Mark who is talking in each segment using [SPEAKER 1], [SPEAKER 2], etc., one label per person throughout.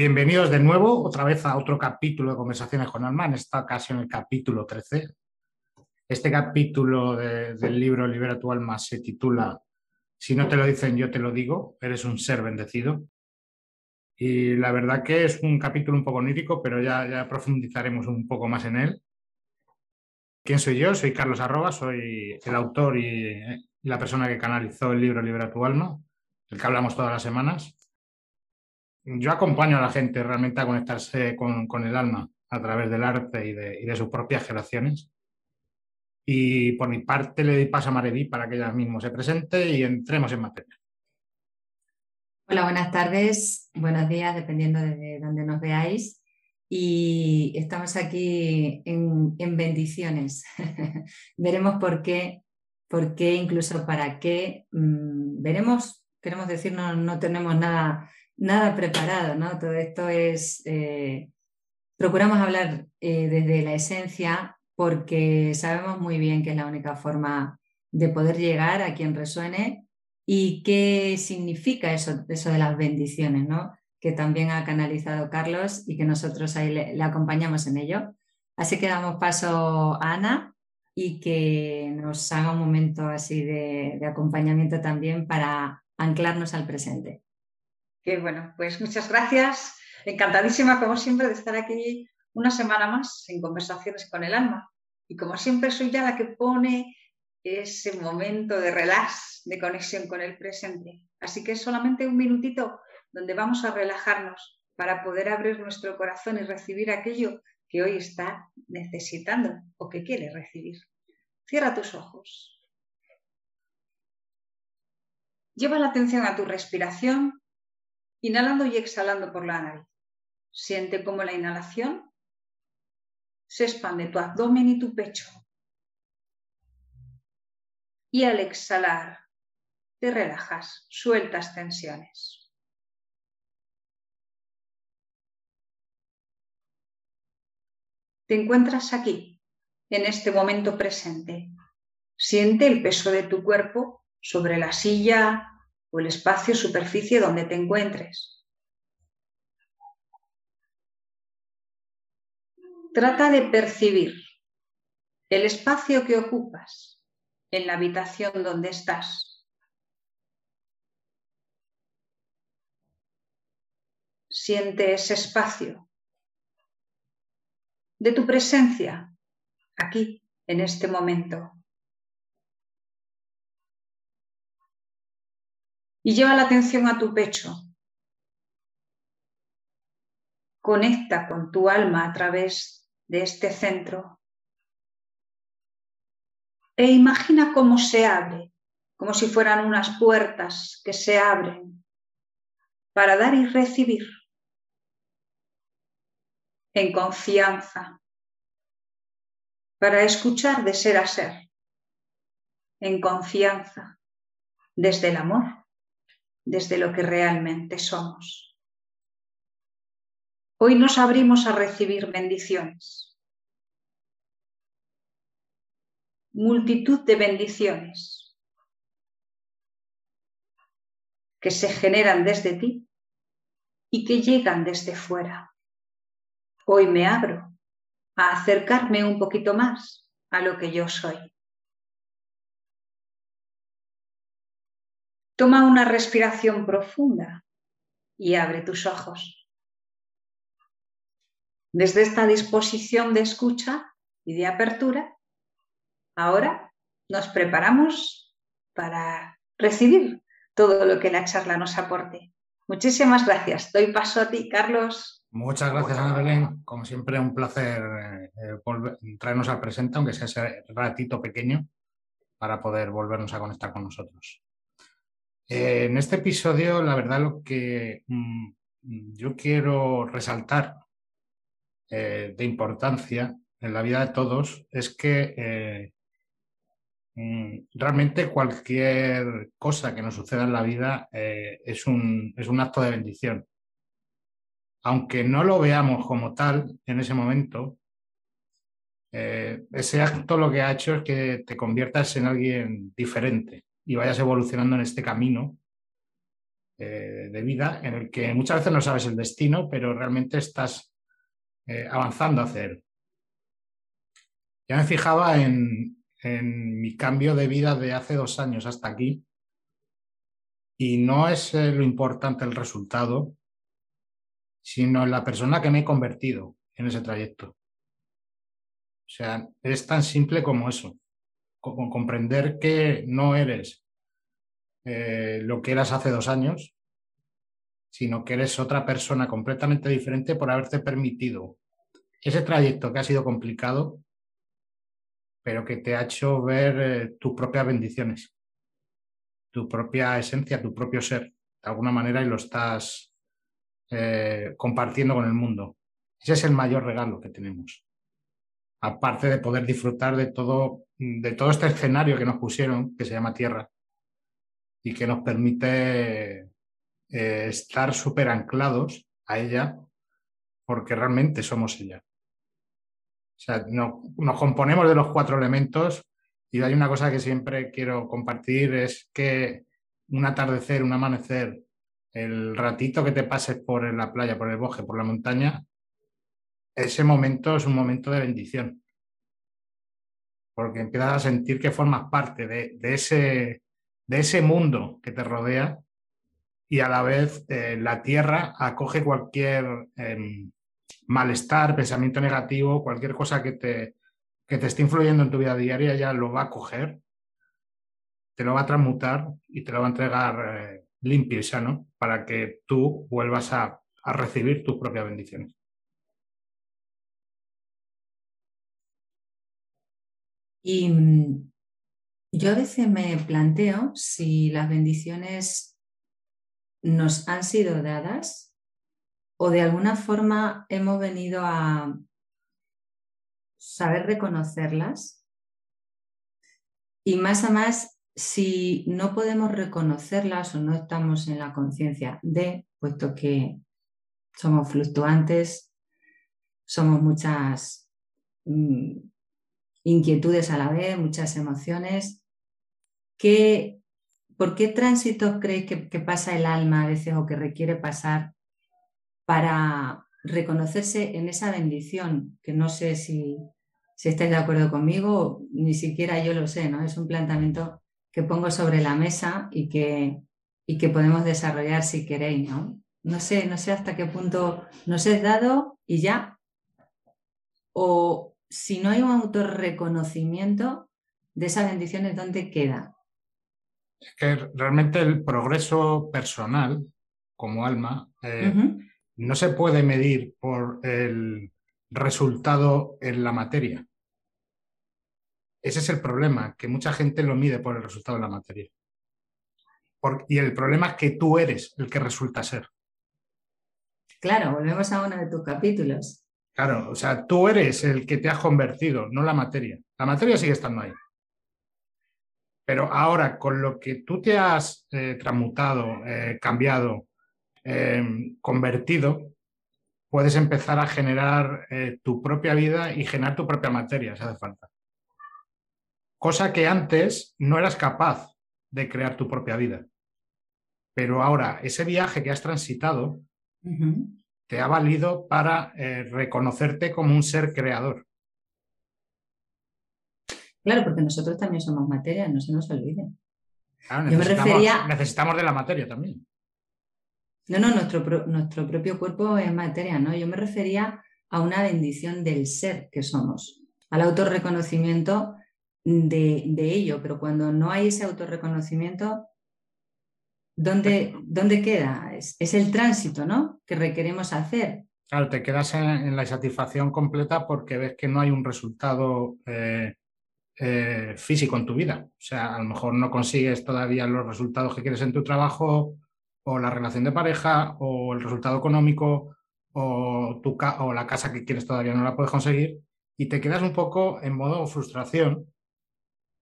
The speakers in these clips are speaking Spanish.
[SPEAKER 1] Bienvenidos de nuevo, otra vez a otro capítulo de Conversaciones con Alma, en esta ocasión el capítulo 13. Este capítulo del libro Libera tu alma se titula Si no te lo dicen, yo te lo digo, eres un ser bendecido. Y la verdad que es un capítulo un poco onírico, pero ya, ya profundizaremos un poco más en él. ¿Quién soy yo? Soy Carlos Arroba, soy el autor y la persona que canalizó el libro Libera tu alma, el que hablamos todas las semanas. Yo acompaño a la gente realmente a conectarse con, el alma a través del arte y de, sus propias generaciones. Y por mi parte le doy paso a Mareví para que ella mismo se presente y entremos en materia.
[SPEAKER 2] Hola, buenas tardes, buenos días, dependiendo de dónde nos veáis. Y estamos aquí en, bendiciones. Veremos por qué, por qué, incluso para qué. Mm, veremos, queremos decir, no, no tenemos nada, nada preparado, ¿no? Todo esto es. Eh, procuramos hablar eh, desde la esencia porque sabemos muy bien que es la única forma de poder llegar a quien resuene y qué significa eso, eso de las bendiciones, ¿no? que también ha canalizado Carlos y que nosotros ahí le, acompañamos en ello. Así que damos paso a Ana y que nos haga un momento así de, acompañamiento también para anclarnos al presente.
[SPEAKER 3] Bueno, pues muchas gracias. Encantadísima, como siempre, de estar aquí una semana más en Conversaciones con el Alma. Y como siempre, soy ya la que pone ese momento de relax, de conexión con el presente. Así que solamente un minutito donde vamos a relajarnos para poder abrir nuestro corazón y recibir aquello que hoy está necesitando o que quiere recibir. Cierra tus ojos. Lleva la atención a tu respiración, inhalando y exhalando por la nariz. Siente cómo la inhalación se expande tu abdomen y tu pecho. Y al exhalar, te relajas, sueltas tensiones. Te encuentras aquí, en este momento presente. Siente el peso de tu cuerpo sobre la silla o el espacio, superficie donde te encuentres. Trata de percibir el espacio que ocupas en la habitación donde estás. Siente ese espacio de tu presencia aquí, en este momento. Y lleva la atención a tu pecho. Conecta con tu alma a través de este centro. E imagina cómo se abre, como si fueran unas puertas que se abren para dar y recibir en confianza, para escuchar de ser a ser, en confianza, desde el amor, desde lo que realmente somos. Hoy nos abrimos a recibir bendiciones, multitud de bendiciones que se generan desde ti y que llegan desde fuera. Hoy me abro a acercarme un poquito más a lo que yo soy. Toma una respiración profunda y abre tus ojos. Desde esta disposición de escucha y de apertura, ahora nos preparamos para recibir todo lo que la charla nos aporte. Muchísimas gracias. Doy paso a ti, Carlos.
[SPEAKER 1] Muchas gracias, Ana Belén. Como siempre, un placer eh, traernos al presente, aunque sea ese ratito pequeño, para poder volvernos a conectar con nosotros. Eh, en este episodio, la verdad, lo que mm, yo quiero resaltar eh, de importancia en la vida de todos es que mm, realmente cualquier cosa que nos suceda en la vida es un, es un acto de bendición. Aunque no lo veamos como tal en ese momento, eh, ese acto lo que ha hecho es que te conviertas en alguien diferente y vayas evolucionando en este camino eh, de vida en el que muchas veces no sabes el destino, pero realmente estás eh, avanzando hacia él. Ya me fijaba en, mi cambio de vida de hace dos años hasta aquí y no es eh, lo importante el resultado, sino la persona que me he convertido en ese trayecto. O sea, es tan simple como eso, comprender que no eres eh, lo que eras hace dos años, sino que eres otra persona completamente diferente por haberte permitido ese trayecto que ha sido complicado, pero que te ha hecho ver eh, tus propias bendiciones, tu propia esencia, tu propio ser, de alguna manera, y lo estás eh, compartiendo con el mundo. Ese es el mayor regalo que tenemos. Aparte de poder disfrutar de todo, de todo este escenario que nos pusieron, que se llama Tierra, y que nos permite eh, estar súper anclados a ella, porque realmente somos ella. O sea, nos componemos de los cuatro elementos y hay una cosa que siempre quiero compartir, es que un atardecer, un amanecer, el ratito que te pases por la playa, por el bosque, por la montaña, ese momento es un momento de bendición. Porque empiezas a sentir que formas parte de, ese, de ese mundo que te rodea y a la vez eh, la tierra acoge cualquier em, malestar, pensamiento negativo, cualquier cosa que te, que te esté influyendo en tu vida diaria, ya lo va a coger, te lo va a transmutar y te lo va a entregar eh, limpio y sano para que tú vuelvas a, a recibir tus propias bendiciones.
[SPEAKER 2] Y mm, yo a veces me planteo si las bendiciones nos han sido dadas o de alguna forma hemos venido a saber reconocerlas. Y más a más, si no podemos reconocerlas o no estamos en la conciencia de, puesto que somos fluctuantes, somos muchas mm, inquietudes a la vez, muchas emociones, ¿por qué tránsitos creéis que pasa el alma a veces o que requiere pasar para reconocerse en esa bendición, que no sé si, si estáis de acuerdo conmigo, ni siquiera yo lo sé, ¿no? Es un planteamiento que pongo sobre la mesa y que, y que podemos desarrollar si queréis, ¿no? No sé, no sé hasta qué punto nos es dado y ya. O si no hay un autorreconocimiento de esa bendición, ¿dónde queda?
[SPEAKER 1] Es que realmente el progreso personal como alma eh, no se puede medir por el resultado en la materia. Ese es el problema, que mucha gente lo mide por el resultado en la materia. y el problema es que tú eres el que resulta ser.
[SPEAKER 2] Claro, volvemos a uno de tus capítulos.
[SPEAKER 1] Claro, o sea, tú eres el que te has convertido, no la materia. La materia sigue estando ahí. Pero ahora, con lo que tú te has eh, transmutado, eh, cambiado, eh, convertido, puedes empezar a generar tu propia vida y generar tu propia materia, si hace falta. Cosa que antes no eras capaz de crear tu propia vida. Pero ahora, ese viaje que has transitado te ha valido para eh, reconocerte como un ser creador.
[SPEAKER 2] Claro, porque nosotros también somos materia, no se nos olvide.
[SPEAKER 1] necesitamos de la materia también.
[SPEAKER 2] No, no, nuestro, nuestro propio cuerpo es materia, ¿no? Yo me refería a una bendición del ser que somos, al autorreconocimiento de, de ello, pero cuando no hay ese autorreconocimiento, ¿dónde, dónde queda? Es, el tránsito, ¿no? Que requerimos hacer.
[SPEAKER 1] Claro, te quedas en, la insatisfacción completa porque ves que no hay un resultado eh, eh, físico en tu vida. O sea, a lo mejor no consigues todavía los resultados que quieres en tu trabajo, o la relación de pareja, o el resultado económico, o, tu o la casa que quieres todavía no la puedes conseguir, y te quedas un poco en modo frustración,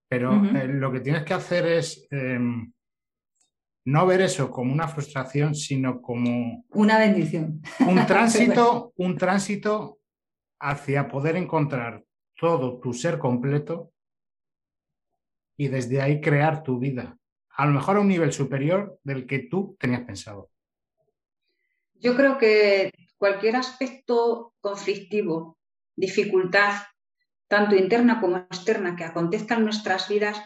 [SPEAKER 1] pero eh, lo que tienes que hacer es em, no ver eso como una frustración, sino como...
[SPEAKER 2] Una bendición.
[SPEAKER 1] Un tránsito, un tránsito hacia poder encontrar todo tu ser completo y desde ahí crear tu vida a lo mejor a un nivel superior del que tú tenías pensado.
[SPEAKER 3] Yo creo que cualquier aspecto conflictivo, dificultad, tanto interna como externa, que acontezca en nuestras vidas,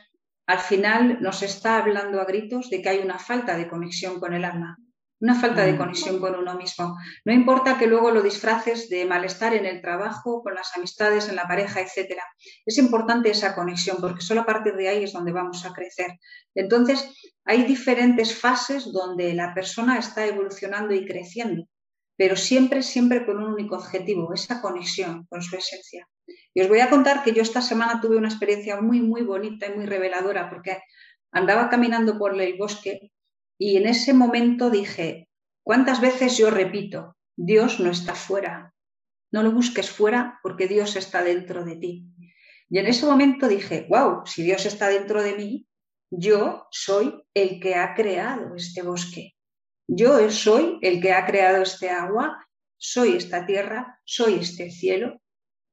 [SPEAKER 3] al final nos está hablando a gritos de que hay una falta de conexión con el alma, una falta de mm. conexión con uno mismo. No importa que luego lo disfraces de malestar en el trabajo, con las amistades, en la pareja, etc. Es importante esa conexión porque solo a partir de ahí es donde vamos a crecer. Entonces, hay diferentes fases donde la persona está evolucionando y creciendo, pero siempre, siempre con un único objetivo, esa conexión con su esencia. Y os voy a contar que yo esta semana tuve una experiencia muy, muy bonita y muy reveladora porque andaba caminando por el bosque y en ese momento dije, ¿cuántas veces yo repito, Dios no está fuera? No lo busques fuera porque Dios está dentro de ti. Y en ese momento dije, wow, si Dios está dentro de mí, yo soy el que ha creado este bosque. Yo soy el que ha creado este agua, soy esta tierra, soy este cielo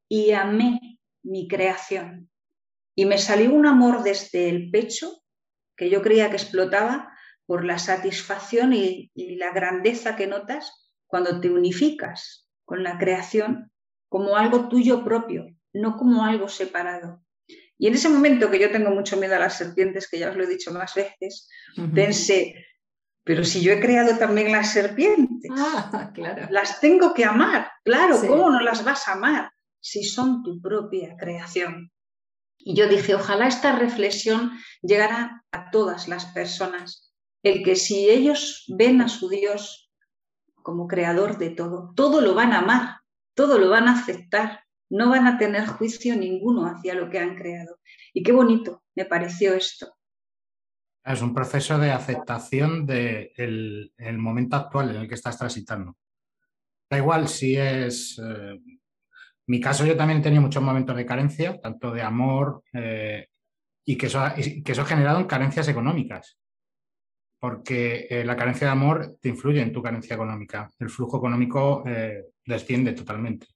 [SPEAKER 3] y amé mi creación. Y me salió un amor desde el pecho que yo creía que explotaba por la satisfacción y, la grandeza que notas cuando te unificas con la creación como algo tuyo propio, no como algo separado. Y en ese momento que yo tengo mucho miedo a las serpientes, que ya os lo he dicho más veces, pensé, pero si yo he creado también las serpientes,
[SPEAKER 2] ah,
[SPEAKER 3] las tengo que amar, claro, ¿cómo no las vas a amar si son tu propia creación? Y yo dije, ojalá esta reflexión llegara a todas las personas, el que si ellos ven a su Dios como creador de todo, todo lo van a amar, todo lo van a aceptar, no van a tener juicio ninguno hacia lo que han creado. Y qué bonito me pareció esto.
[SPEAKER 1] Es un proceso de aceptación del momento actual en el que estás transitando. Da igual si es... Eh, mi caso yo también he tenido muchos momentos de carencia, tanto de amor eh, y, que eso, y que eso ha generado en carencias económicas porque eh, la carencia de amor te influye en tu carencia económica. El flujo económico eh, desciende totalmente.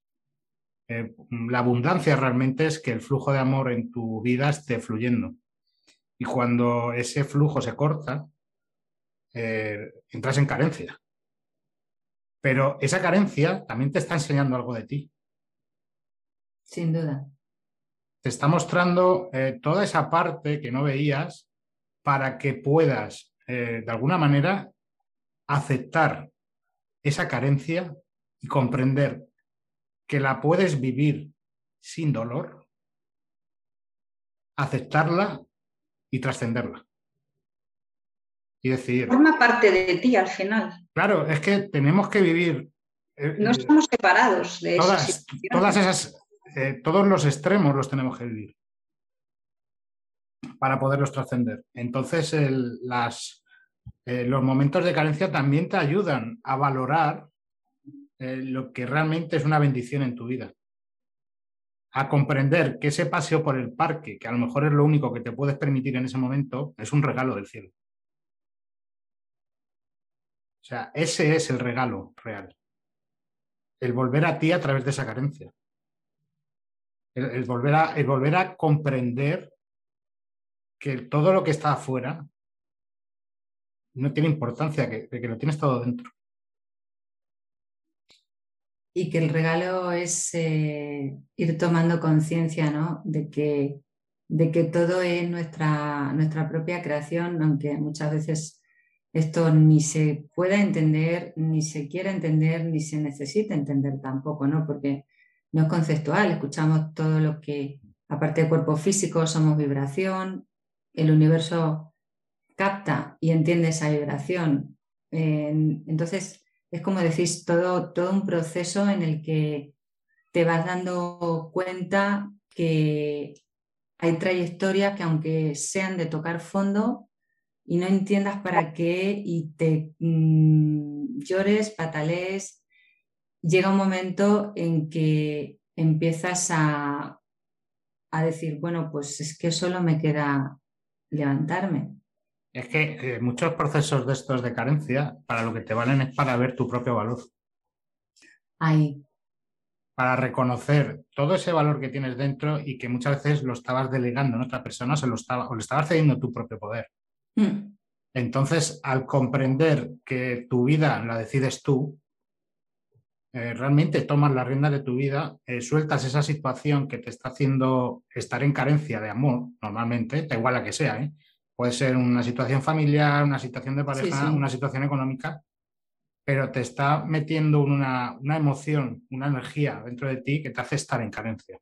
[SPEAKER 1] La abundancia realmente es que el flujo de amor en tu vida esté fluyendo. Y cuando ese flujo se corta, entras en carencia. Pero esa carencia también te está enseñando algo de ti.
[SPEAKER 2] Sin duda.
[SPEAKER 1] Te está mostrando toda esa parte que no veías para que puedas eh, de alguna manera, aceptar esa carencia y comprender que la puedes vivir sin dolor, aceptarla y trascenderla. Y decir...
[SPEAKER 3] Forma parte de ti al final.
[SPEAKER 1] Claro, es que tenemos que vivir...
[SPEAKER 3] Eh, no estamos separados de
[SPEAKER 1] todas, todas esas, eh, todos los extremos los tenemos que vivir para poderlos trascender. Entonces, las, eh, los momentos de carencia también te ayudan a valorar lo que realmente es una bendición en tu vida. A comprender que ese paseo por el parque, que a lo mejor es lo único que te puedes permitir en ese momento, es un regalo del cielo. O sea, ese es el regalo real. El volver a ti a través de esa carencia. El, volver, a, el volver a comprender que todo lo que está afuera no tiene importancia, que, que lo tienes todo dentro.
[SPEAKER 2] Y que el regalo es eh, ir tomando conciencia ¿no? de, que, de que todo es nuestra, nuestra propia creación, aunque muchas veces esto ni se pueda entender, ni se quiera entender, ni se necesita entender tampoco, ¿no? Porque no es conceptual, escuchamos todo lo que, aparte de cuerpo físico, somos vibración, el universo capta y entiende esa vibración. entonces, es como decís, todo, todo un proceso en el que te vas dando cuenta que hay trayectorias que aunque sean de tocar fondo y no entiendas para qué y te mm, llores, patalees, llega un momento en que empiezas a, a decir, bueno, pues es que solo me queda levantarme.
[SPEAKER 1] Es que eh, muchos procesos de estos de carencia, para lo que te valen es para ver tu propio valor.
[SPEAKER 2] Ahí.
[SPEAKER 1] Para reconocer todo ese valor que tienes dentro y que muchas veces lo estabas delegando en otra persona o, lo estaba, o le estabas cediendo tu propio poder. Mm. Entonces, al comprender que tu vida la decides tú, eh, realmente tomas la rienda de tu vida, eh, sueltas esa situación que te está haciendo estar en carencia de amor, normalmente, da igual la que sea, ¿eh? Puede ser una situación familiar, una situación de pareja, una situación económica, pero te está metiendo una, una emoción, una energía dentro de ti que te hace estar en carencia.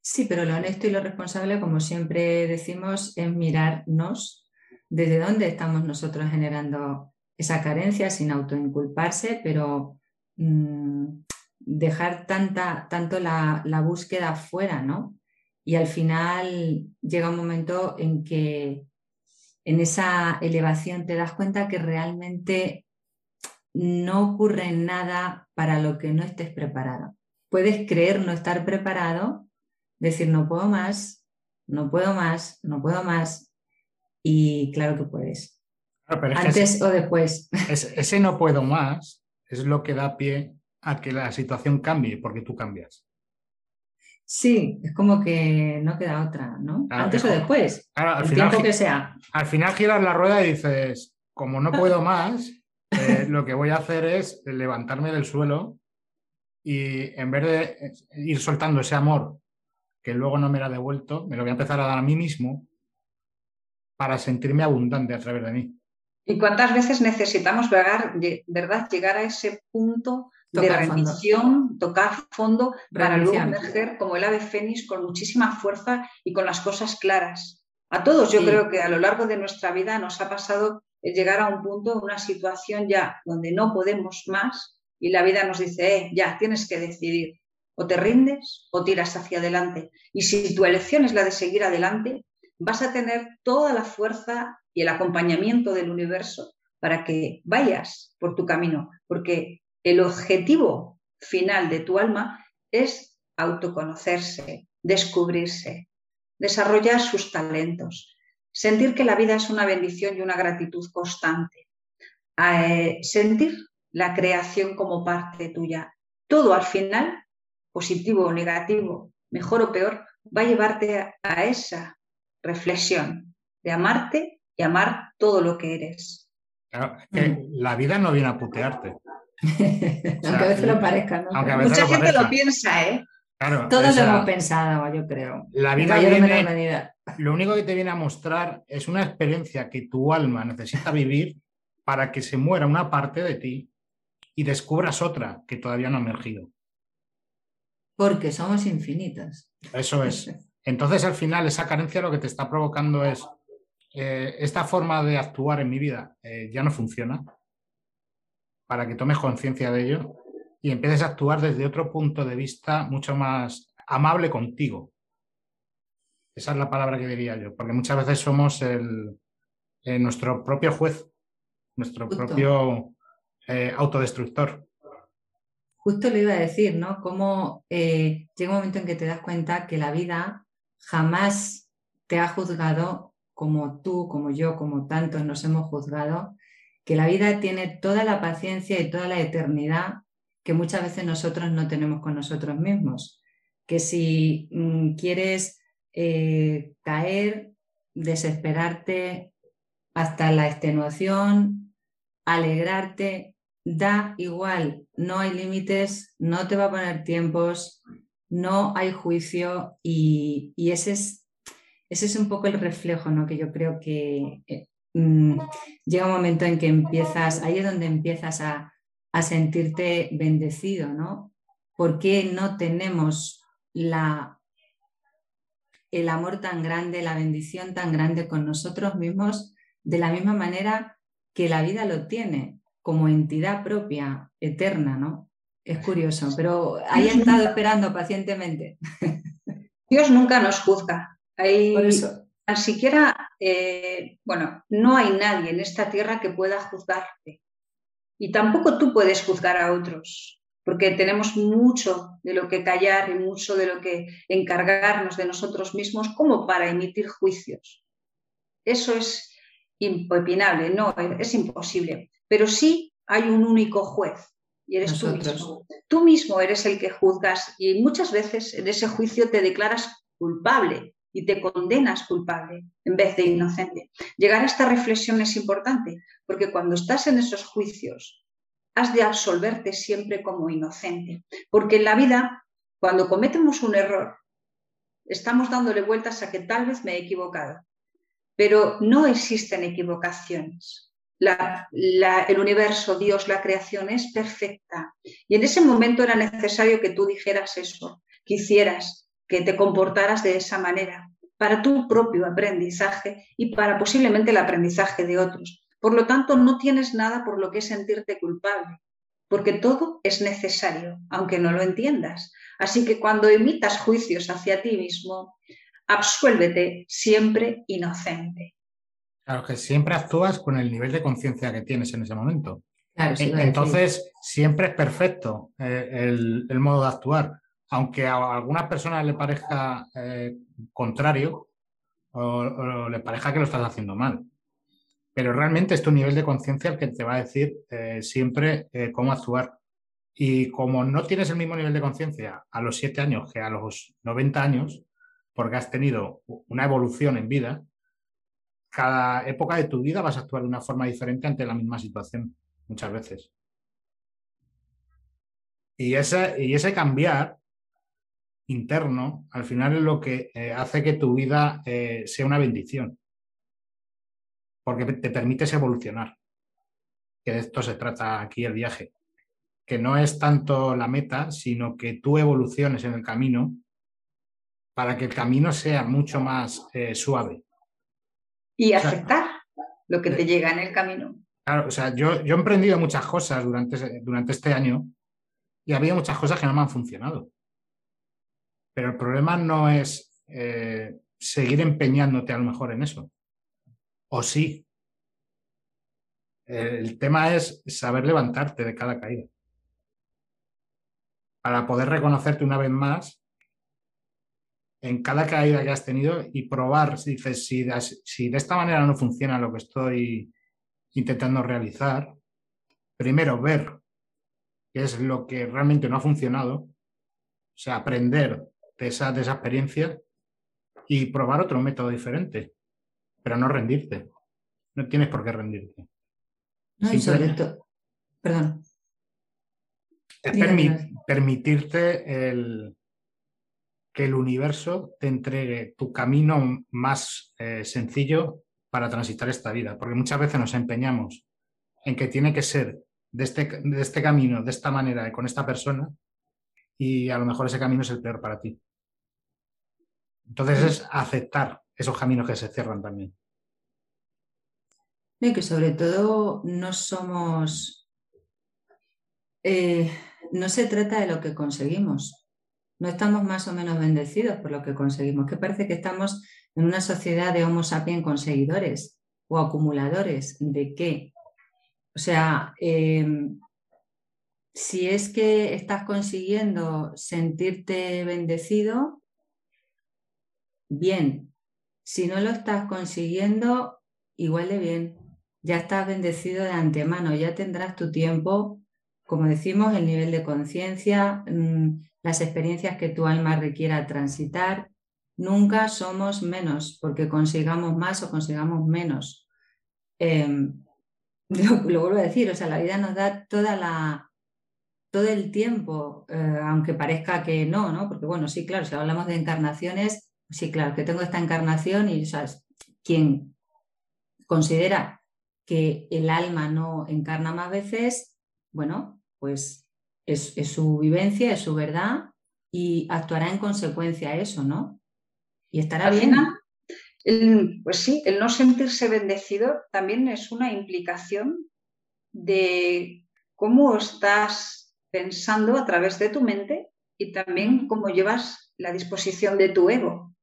[SPEAKER 2] Sí, pero lo honesto y lo responsable, como siempre decimos, es mirarnos desde dónde estamos nosotros generando esa carencia sin autoinculparse, pero mm, dejar tanta, tanto la, búsqueda fuera, ¿no? Y al final llega un momento en que en esa elevación te das cuenta que realmente no ocurre nada para lo que no estés preparado. Puedes creer no estar preparado, decir no puedo más, no puedo más, no puedo más, y claro que puedes. Antes o después.
[SPEAKER 1] Ese, no puedo más es lo que da pie a que la situación cambie porque tú cambias.
[SPEAKER 2] Sí, es como que no queda otra, ¿no? Antes o después. al el final, tiempo que sea.
[SPEAKER 1] Al final giras la rueda y dices, como no puedo más, eh, lo que voy a hacer es levantarme del suelo y en vez de ir soltando ese amor que luego no me era devuelto, me lo voy a empezar a dar a mí mismo para sentirme abundante a través de mí.
[SPEAKER 3] ¿Y cuántas veces necesitamos ¿verdad? llegar a ese punto de rendición, tocar fondo, para luego emerger como el ave fénix con muchísima fuerza y con las cosas claras? A todos yo creo que a lo largo de nuestra vida nos ha pasado llegar a un punto, una situación ya donde no podemos más y la vida nos dice, eh, ya, tienes que decidir, o te rindes o tiras hacia adelante. Y si tu elección es la de seguir adelante, vas a tener toda la fuerza y el acompañamiento del universo para que vayas por tu camino, porque el objetivo final de tu alma es autoconocerse, descubrirse, desarrollar sus talentos, sentir que la vida es una bendición y una gratitud constante, eh, sentir la creación como parte tuya. Todo al final, positivo o negativo, mejor o peor, va a llevarte a esa reflexión de amarte y amar todo lo que eres.
[SPEAKER 1] Mm. la vida no viene a putearte.
[SPEAKER 2] aunque a veces lo parezca, ¿no?
[SPEAKER 3] Mucha gente lo piensa, ¿eh?
[SPEAKER 2] Todos lo hemos pensado, yo creo.
[SPEAKER 1] La vida viene, lo único que te viene a mostrar es una experiencia que tu alma necesita vivir para que se muera una parte de ti y descubras otra que todavía no ha emergido.
[SPEAKER 2] Porque somos infinitas.
[SPEAKER 1] Eso es. Entonces, al final, esa carencia lo que te está provocando es eh, esta forma de actuar en mi vida eh, ya no funciona, para que tomes conciencia de ello y empieces a actuar desde otro punto de vista mucho más amable contigo. Esa es la palabra que diría yo, porque muchas veces somos el, eh, nuestro propio juez, nuestro propio autodestructor.
[SPEAKER 2] Justo le iba a decir, ¿no? Cómo llega un momento en que te das cuenta que la vida jamás te ha juzgado como tú, como yo, como tantos nos hemos juzgado, que la vida tiene toda la paciencia y toda la eternidad que muchas veces nosotros no tenemos con nosotros mismos. Que si mm, quieres eh, caer, desesperarte hasta la extenuación, alegrarte, da igual, no hay límites, no te va a poner tiempos, no hay juicio y, ese es ese es un poco el reflejo, ¿no? Que yo creo que eh, mm, llega un momento en que empiezas, ahí es donde empiezas a, sentirte bendecido, ¿no? ¿Por qué no tenemos la, el amor tan grande, la bendición tan grande con nosotros mismos de la misma manera que la vida lo tiene, como entidad propia, eterna, ¿no? Es curioso, pero ahí he estado esperando pacientemente.
[SPEAKER 3] Dios nunca nos juzga, hay, Por eso. Ni siquiera, eh, bueno, no hay nadie en esta tierra que pueda juzgarte. Y tampoco tú puedes juzgar a otros, porque tenemos mucho de lo que callar y mucho de lo que encargarnos de nosotros mismos como para emitir juicios. Eso es impepinable, no, es imposible. Pero sí hay un único juez y eres tú mismo. Tú mismo eres el que juzgas y muchas veces en ese juicio te declaras culpable y te condenas culpable en vez de inocente. Llegar a esta reflexión es importante porque cuando estás en esos juicios has de absolverte siempre como inocente, porque en la vida, cuando cometemos un error, estamos dándole vueltas a que tal vez me he equivocado, pero no existen equivocaciones. el universo, Dios, la creación es perfecta. Y en ese momento era necesario que tú dijeras eso, que hicieras, que te comportaras de esa manera, para tu propio aprendizaje y para posiblemente el aprendizaje de otros. Por lo tanto, no tienes nada por lo que sentirte culpable, porque todo es necesario, aunque no lo entiendas. Así que cuando emitas juicios hacia ti mismo, absuélvete siempre inocente.
[SPEAKER 1] Claro, que siempre actúas con el nivel de conciencia que tienes en ese momento. Entonces, siempre es perfecto eh, el, modo de actuar. Aunque a algunas personas le parezca eh, contrario o, le parezca que lo estás haciendo mal. Pero realmente es tu nivel de conciencia el que te va a decir eh, siempre cómo actuar. Y como no tienes el mismo nivel de conciencia a los 7 años que a los 90 años, porque has tenido una evolución en vida, cada época de tu vida vas a actuar de una forma diferente ante la misma situación, muchas veces. Y ese, y ese cambiar interno, al final es lo que eh, hace que tu vida eh, sea una bendición, porque te permites evolucionar, que de esto se trata aquí el viaje que no es tanto la meta, sino que tú evoluciones en el camino para que el camino sea mucho más eh, suave.
[SPEAKER 3] Y aceptar lo que te llega en el camino.
[SPEAKER 1] Claro, o sea, yo, yo he emprendido muchas cosas durante, durante este año y había muchas cosas que no me han funcionado. Pero el problema no es eh, seguir empeñándote a lo mejor en eso. O sí. El tema es saber levantarte de cada caída para poder reconocerte una vez más en cada caída que has tenido y probar, si dices, si de, esta manera no funciona lo que estoy intentando realizar, primero ver qué es lo que realmente no ha funcionado, o sea, aprender de esa, de esa experiencia y probar otro método diferente, pero no rendirte. No tienes por qué rendirte.
[SPEAKER 2] No, y sobre todo, perdón.
[SPEAKER 1] Es permitirte el, que el universo te entregue tu camino más eh, sencillo para transitar esta vida, porque muchas veces nos empeñamos en que tiene que ser de este, de este camino, de esta manera, con esta persona, y a lo mejor ese camino es el peor para ti. Entonces es aceptar esos caminos que se cierran también.
[SPEAKER 2] Y que sobre todo no somos eh, no se trata de lo que conseguimos. No estamos más o menos bendecidos por lo que conseguimos, que parece que estamos en una sociedad de homo sapiens conseguidores o acumuladores. ¿De qué? O sea, em, si es que estás consiguiendo sentirte bendecido, bien. Si no lo estás consiguiendo, igual de bien. Ya estás bendecido de antemano, ya tendrás tu tiempo como decimos, el nivel de conciencia, mm, las experiencias que tu alma requiera transitar. Nunca somos menos porque consigamos más o consigamos menos. Em, lo, vuelvo a decir, o sea, la vida nos da toda la, todo el tiempo, eh, aunque parezca que no, ¿no? Porque bueno, sí, claro, si hablamos de encarnaciones, sí, claro, que tengo esta encarnación y, o quien considera que el alma no encarna más veces, bueno, pues es, su vivencia, es su verdad y actuará en consecuencia a eso, ¿no? Y estará bien.
[SPEAKER 3] pues sí, el no sentirse bendecido también es una implicación de cómo estás pensando a través de tu mente y también cómo llevas la disposición de tu ego.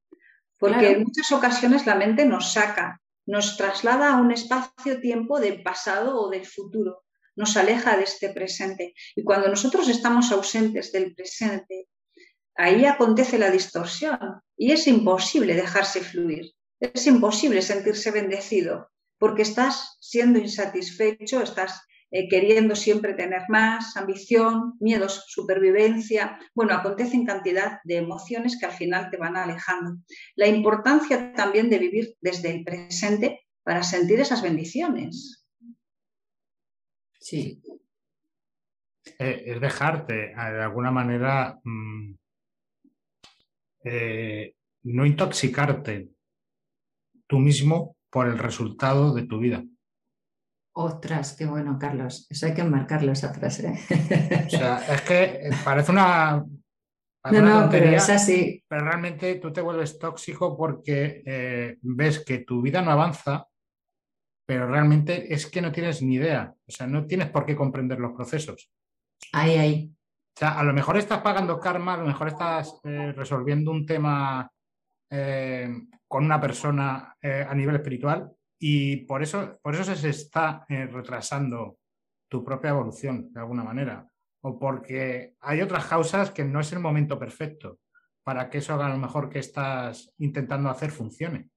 [SPEAKER 3] Porque en muchas ocasiones la mente nos saca, nos traslada a un espacio-tiempo del pasado o del futuro nos aleja de este presente. Y cuando nosotros estamos ausentes del presente, ahí acontece la distorsión y es imposible dejarse fluir, es imposible sentirse bendecido porque estás siendo insatisfecho, estás eh, queriendo siempre tener más, ambición, miedos, supervivencia. Bueno, acontecen cantidad de emociones que al final te van alejando. La importancia también de vivir desde el presente para sentir esas bendiciones.
[SPEAKER 1] Sí. Eh, es dejarte, de alguna manera, mm, eh, no intoxicarte tú mismo por el resultado de tu vida.
[SPEAKER 2] Ostras, qué bueno, Carlos. Eso hay que marcarlo esa frase.
[SPEAKER 1] O sea, es que parece una.
[SPEAKER 2] no, no, pero es así.
[SPEAKER 1] Pero realmente tú te vuelves tóxico porque eh, ves que tu vida no avanza, pero realmente es que no tienes ni idea. O sea, no tienes por qué comprender los procesos.
[SPEAKER 2] Ahí, ahí.
[SPEAKER 1] O sea, a lo mejor estás pagando karma, a lo mejor estás eh, resolviendo un tema eh, con una persona a nivel espiritual, y por eso, por eso se está eh, retrasando tu propia evolución, de alguna manera. O porque hay otras causas que no es el momento perfecto para que eso haga lo mejor que estás intentando hacer funcione.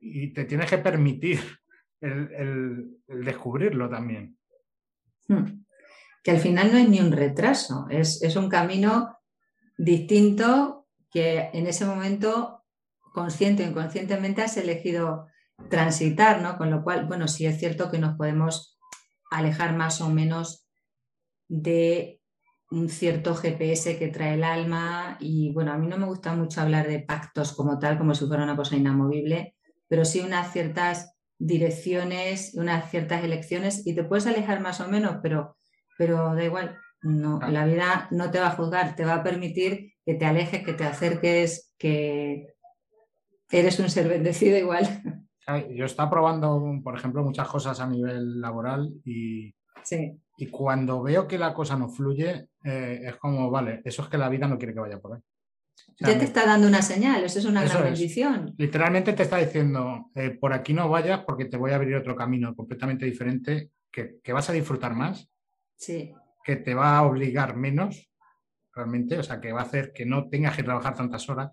[SPEAKER 1] Y te tienes que permitir el, descubrirlo también.
[SPEAKER 2] Hmm. Que al final no es ni un retraso, es, es un camino distinto que en ese momento, consciente o inconscientemente, has elegido transitar, ¿no? Con lo cual, bueno, sí es cierto que nos podemos alejar más o menos de un cierto GPS que trae el alma y bueno, a mí no me gusta mucho hablar de pactos como tal, como si fuera una cosa inamovible, pero sí unas ciertas direcciones, unas ciertas elecciones y te puedes alejar más o menos, pero, pero da igual, no, la vida no te va a juzgar, te va a permitir que te alejes, que te acerques, que eres un ser bendecido igual.
[SPEAKER 1] Yo estaba probando, por ejemplo, muchas cosas a nivel laboral y, y cuando veo que la cosa no fluye, eh, es como, vale, eso es que la vida no quiere que vaya por ahí.
[SPEAKER 2] ya te está dando una señal, eso es una gran bendición.
[SPEAKER 1] Literalmente te está diciendo, eh, por aquí no vayas porque te voy a abrir otro camino completamente diferente que, que vas a disfrutar más,
[SPEAKER 2] sí.
[SPEAKER 1] que te va a obligar menos, realmente, o sea, que va a hacer que no tengas que trabajar tantas horas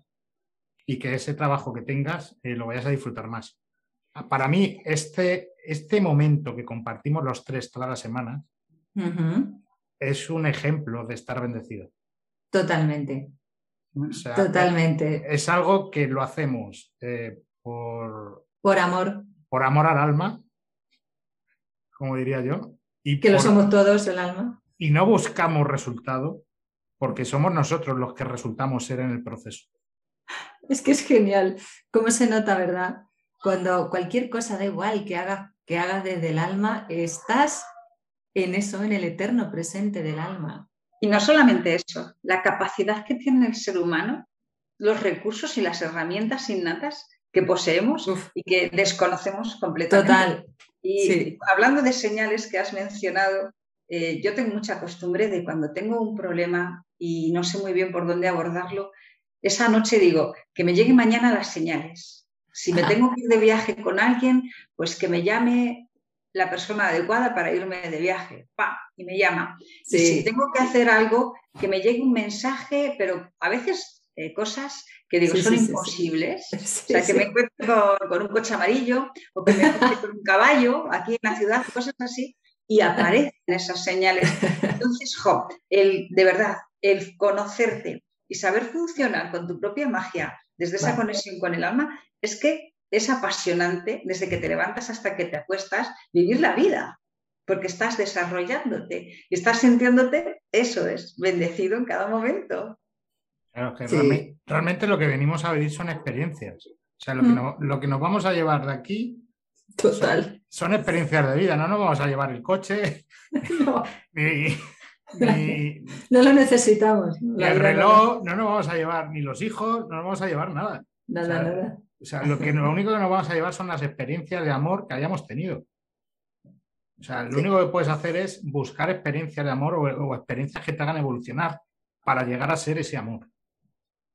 [SPEAKER 1] y que ese trabajo que tengas eh, lo vayas a disfrutar más para mí, este, este momento que compartimos los tres todas las semanas es un ejemplo de estar bendecido.
[SPEAKER 2] Totalmente. Totalmente.
[SPEAKER 1] Es algo que lo hacemos eh, por,
[SPEAKER 2] por amor.
[SPEAKER 1] Por amor al alma, como diría yo.
[SPEAKER 2] Y que lo somos todos, el alma.
[SPEAKER 1] Y no buscamos resultado, porque somos nosotros los que resultamos ser en el proceso.
[SPEAKER 2] Es que es genial. ¿Cómo se nota, verdad? Cuando cualquier cosa da igual que hagas que hagas desde el alma, estás en eso, en el eterno presente del alma.
[SPEAKER 3] Y no solamente eso, la capacidad que tiene el ser humano, los recursos y las herramientas innatas que poseemos y que desconocemos completamente.
[SPEAKER 2] Total.
[SPEAKER 3] Y hablando de señales que has mencionado, eh, yo tengo mucha costumbre de cuando tengo un problema y no sé muy bien por dónde abordarlo, esa noche digo que me lleguen mañana las señales. Si me tengo que ir de viaje con alguien, pues que me llame la persona adecuada para irme de viaje. ¡Pam! Y me llama. si tengo que hacer algo, que me llegue un mensaje, pero a veces eh, cosas que digo son imposibles. o sea, que me encuentro con, un coche amarillo o que me encuentro con un caballo aquí en la ciudad, cosas así, y aparecen esas señales. Entonces, jo, el, de verdad, el conocerte y saber funcionar con tu propia magia desde esa conexión con el alma, es que es apasionante desde que te levantas hasta que te acuestas vivir la vida, porque estás desarrollándote y estás sintiéndote, eso es, bendecido en cada momento.
[SPEAKER 1] Claro, que realmente, lo que venimos a vivir son experiencias. O sea, lo, que, mm. lo que nos vamos a llevar de aquí
[SPEAKER 2] Total.
[SPEAKER 1] Son, experiencias de vida, no nos vamos a llevar el coche, no.
[SPEAKER 2] no lo necesitamos.
[SPEAKER 1] Ni el reloj, no nos vamos a llevar ni los hijos, no nos vamos a llevar nada.
[SPEAKER 2] Nada, nada.
[SPEAKER 1] O sea, lo, que, lo único que nos vamos a llevar son las experiencias de amor que hayamos tenido. O sea, lo único que puedes hacer es buscar experiencias de amor o, experiencias que te hagan evolucionar para llegar a ser ese amor.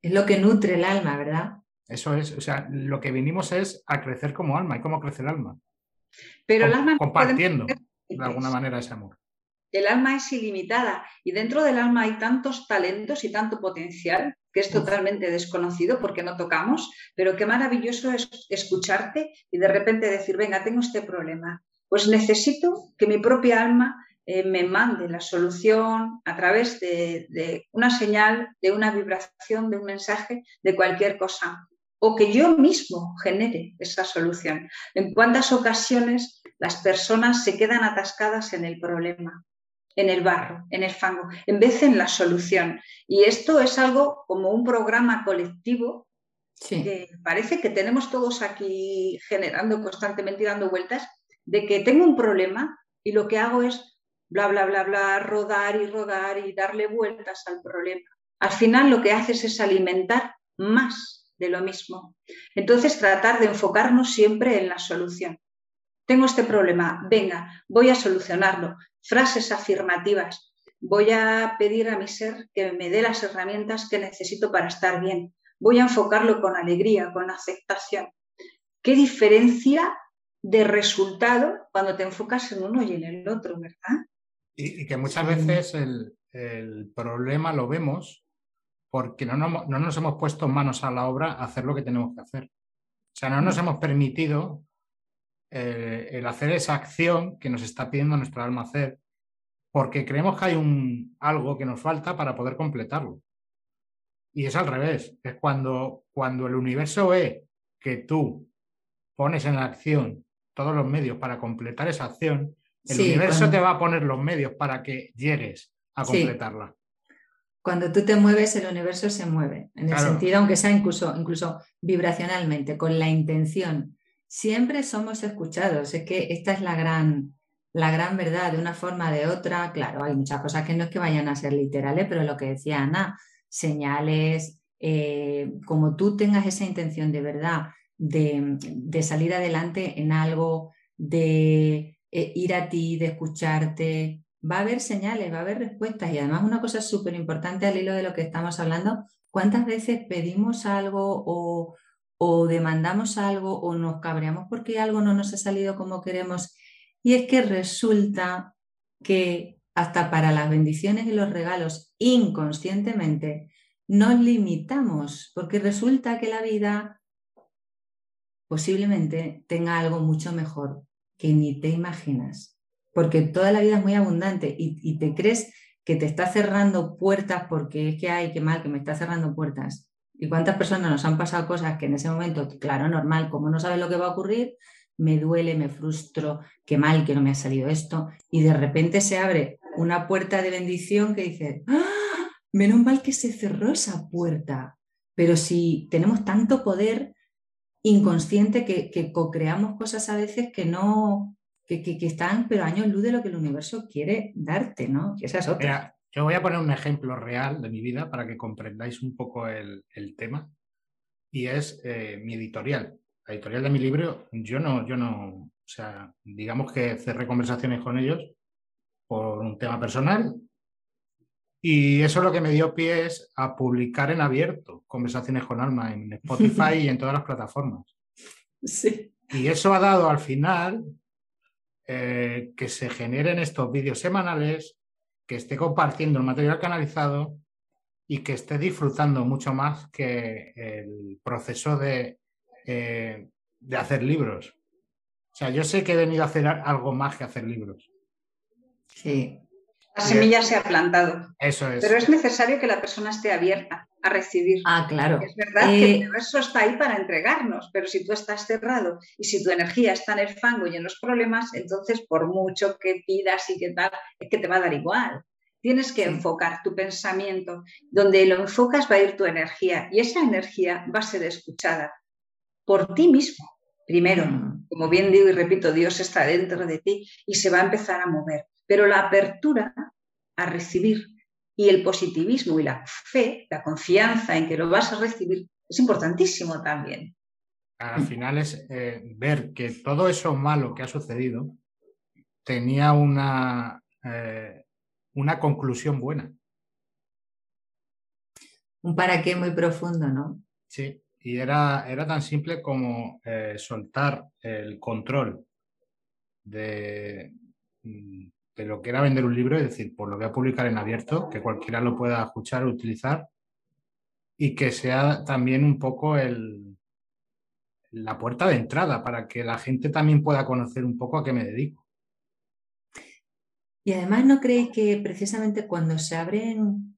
[SPEAKER 2] Es lo que nutre el alma, ¿verdad?
[SPEAKER 1] Eso es, o sea, lo que venimos es a crecer como alma. ¿Y cómo crece el alma?
[SPEAKER 3] Pero el alma
[SPEAKER 1] compartiendo de alguna manera ese amor.
[SPEAKER 3] El alma es ilimitada y dentro del alma hay tantos talentos y tanto potencial que es totalmente desconocido porque no tocamos, pero qué maravilloso es escucharte y de repente decir, venga, tengo este problema. pues necesito que mi propia alma eh, me mande la solución a través de, una señal, de una vibración, de un mensaje, de cualquier cosa. O que yo mismo genere esa solución. En cuántas ocasiones las personas se quedan atascadas en el problema, en el barro, en el fango, en vez de en la solución. Y esto es algo como un programa colectivo que parece que tenemos todos aquí generando constantemente y dando vueltas, de que tengo un problema y lo que hago es bla, bla, bla, bla, rodar y rodar y darle vueltas al problema. Al final lo que haces es alimentar más de lo mismo. Entonces tratar de enfocarnos siempre en la solución. Tengo este problema, venga, voy a solucionarlo. Frases afirmativas. Voy a pedir a mi ser que me dé las herramientas que necesito para estar bien. Voy a enfocarlo con alegría, con aceptación. ¿Qué diferencia de resultado cuando te enfocas en uno y en el otro, verdad?
[SPEAKER 1] Y, que muchas veces el, problema lo vemos porque no, no, nos hemos puesto manos a la obra a hacer lo que tenemos que hacer. O sea, no nos hemos permitido eh, el hacer esa acción que nos está pidiendo nuestro alma hacer porque creemos que hay un, algo que nos falta para poder completarlo. Y es al revés, es cuando, cuando el universo ve que tú pones en acción todos los medios para completar esa acción, el universo te va a poner los medios para que llegues a completarla.
[SPEAKER 2] Cuando tú te mueves, el universo se mueve, en el sentido, aunque sea incluso, incluso vibracionalmente, con la intención. Siempre somos escuchados. Es que esta es la gran, la gran verdad, de una forma o de otra. Claro, hay muchas cosas que no es que vayan a ser literales, pero lo que decía Ana, señales, eh, como tú tengas esa intención de verdad de, de salir adelante en algo, de eh, ir a ti, de escucharte. Va a haber señales, va a haber respuestas y además una cosa súper importante al hilo de lo que estamos hablando, ¿cuántas veces pedimos algo o, o demandamos algo o nos cabreamos porque algo no nos ha salido como queremos? Y es que resulta que hasta para las bendiciones y los regalos inconscientemente nos limitamos porque resulta que la vida posiblemente tenga algo mucho mejor que ni te imaginas, porque toda la vida es muy abundante y, te crees que te está cerrando puertas porque es que hay, que mal, que me está cerrando puertas. ¿Y cuántas personas nos han pasado cosas que en ese momento, claro, normal, como no sabes lo que va a ocurrir, me duele, me frustro, qué mal que no me ha salido esto, y de repente se abre una puerta de bendición que dice, ¡Ah! menos mal que se cerró esa puerta. Pero si tenemos tanto poder, inconsciente que, que co-creamos cosas a veces que no, que, que, están, pero años luz de lo que el universo quiere darte, ¿no? Y esa es otra.
[SPEAKER 1] Yo voy a poner un ejemplo real de mi vida para que comprendáis un poco el, tema. Y es eh, mi editorial. La editorial de mi libro, yo no, yo no, o sea, digamos que cerré conversaciones con ellos por un tema personal y eso lo que me dio pie es a publicar en abierto conversaciones con Alma en Spotify y en todas las plataformas.
[SPEAKER 2] Sí.
[SPEAKER 1] Y eso ha dado al final eh, que se generen estos vídeos semanales, que esté compartiendo el material canalizado y que esté disfrutando mucho más que el proceso de, eh, de hacer libros. O sea, yo sé que he venido a hacer algo más que hacer libros.
[SPEAKER 2] Sí,
[SPEAKER 3] la semilla se ha plantado.
[SPEAKER 1] Eso es.
[SPEAKER 3] Pero es necesario que la persona esté abierta a recibir.
[SPEAKER 2] Ah, claro.
[SPEAKER 3] Es verdad que el eh, universo está ahí para entregarnos, pero si tú estás cerrado y si tu energía está en el fango y en los problemas, entonces por mucho que pidas y que tal, es que te va a dar igual. Tienes que enfocar tu pensamiento. Donde lo enfocas va a ir tu energía y esa energía va a ser escuchada por ti mismo. Primero, mm. como bien digo y repito, Dios está dentro de ti y se va a empezar a mover. Pero la apertura a recibir y el positivismo y la fe, la confianza en que lo vas a recibir, es importantísimo también.
[SPEAKER 1] Al final es eh, ver que todo eso malo que ha sucedido tenía una, eh, una conclusión buena.
[SPEAKER 2] Un para qué muy profundo, ¿no?
[SPEAKER 1] Sí, y era, era tan simple como eh, soltar el control de, mm, de lo que era vender un libro, es decir, pues lo voy a publicar en abierto, que cualquiera lo pueda escuchar o utilizar, y que sea también un poco la puerta de entrada para que la gente también pueda conocer un poco a qué me dedico.
[SPEAKER 2] Y además, ¿no creéis que precisamente cuando se abren,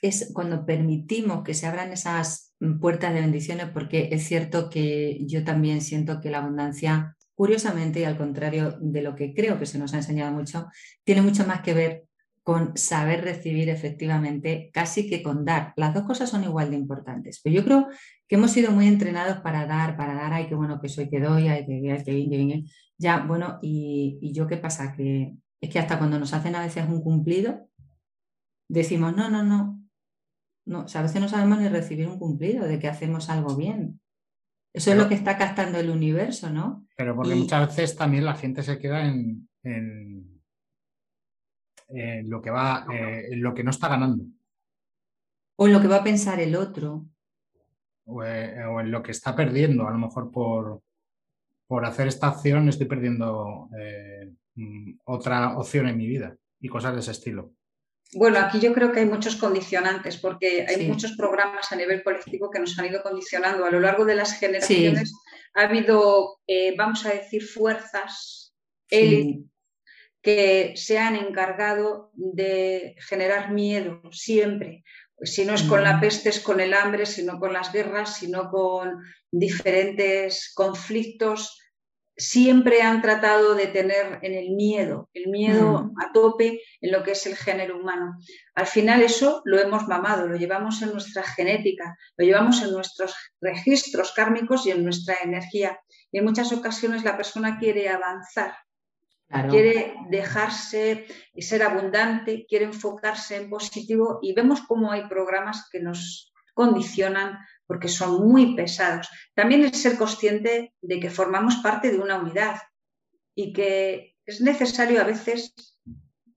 [SPEAKER 2] es cuando permitimos que se abran esas puertas de bendiciones, porque es cierto que yo también siento que la abundancia, curiosamente, y al contrario de lo que creo que se nos ha enseñado mucho, tiene mucho más que ver con saber recibir efectivamente, casi que con dar. Las dos cosas son igual de importantes. Pero yo creo que hemos sido muy entrenados para dar, para dar, ay, qué bueno que soy, que doy, ay, que, bien, que bien, Ya, bueno, y, yo qué pasa, que es que hasta cuando nos hacen a veces un cumplido, decimos, no, no, no, no, a veces no sabemos ni recibir un cumplido de que hacemos algo bien. Eso es lo que está captando el universo, ¿no?
[SPEAKER 1] Pero porque muchas veces también la gente se queda en, en, lo que va, eh, en lo que no está ganando.
[SPEAKER 2] O en lo que va a pensar el otro.
[SPEAKER 1] O, eh, en lo que está perdiendo, a lo mejor por, por hacer esta acción estoy perdiendo eh, Mm, otra opción en mi vida y cosas de ese estilo.
[SPEAKER 3] Bueno, aquí yo creo que hay muchos condicionantes porque hay muchos programas a nivel colectivo que nos han ido condicionando a lo largo de las generaciones. Ha habido, eh, vamos a decir, fuerzas que se han encargado de generar miedo siempre. Si no es con la mm. peste, es con el hambre, sino con las guerras, sino con diferentes conflictos siempre han tratado de tener en el miedo, el miedo mm. a tope en lo que es el género humano. Al final eso lo hemos mamado, lo llevamos en nuestra genética, lo llevamos en nuestros registros kármicos y en nuestra energía. Y en muchas ocasiones la persona quiere avanzar, quiere dejarse y ser abundante, quiere enfocarse en positivo y vemos cómo hay programas que nos condicionan porque son muy pesados. También es ser consciente de que formamos parte de una unidad y que es necesario a veces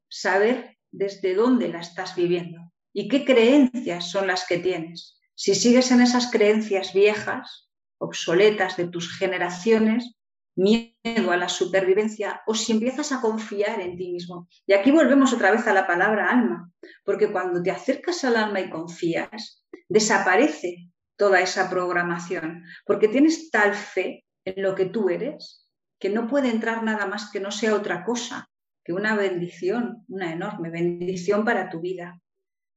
[SPEAKER 3] saber desde dónde la estás viviendo y qué creencias son las que tienes. Si sigues en esas creencias viejas, obsoletas de tus generaciones, miedo a la supervivencia, o si empiezas a confiar en ti mismo. Y aquí volvemos otra vez a la palabra alma, porque cuando te acercas al alma y confías, desaparece toda esa programación, porque tienes tal fe en lo que tú eres que no puede entrar nada más que no sea otra cosa que una bendición, una enorme bendición para tu vida.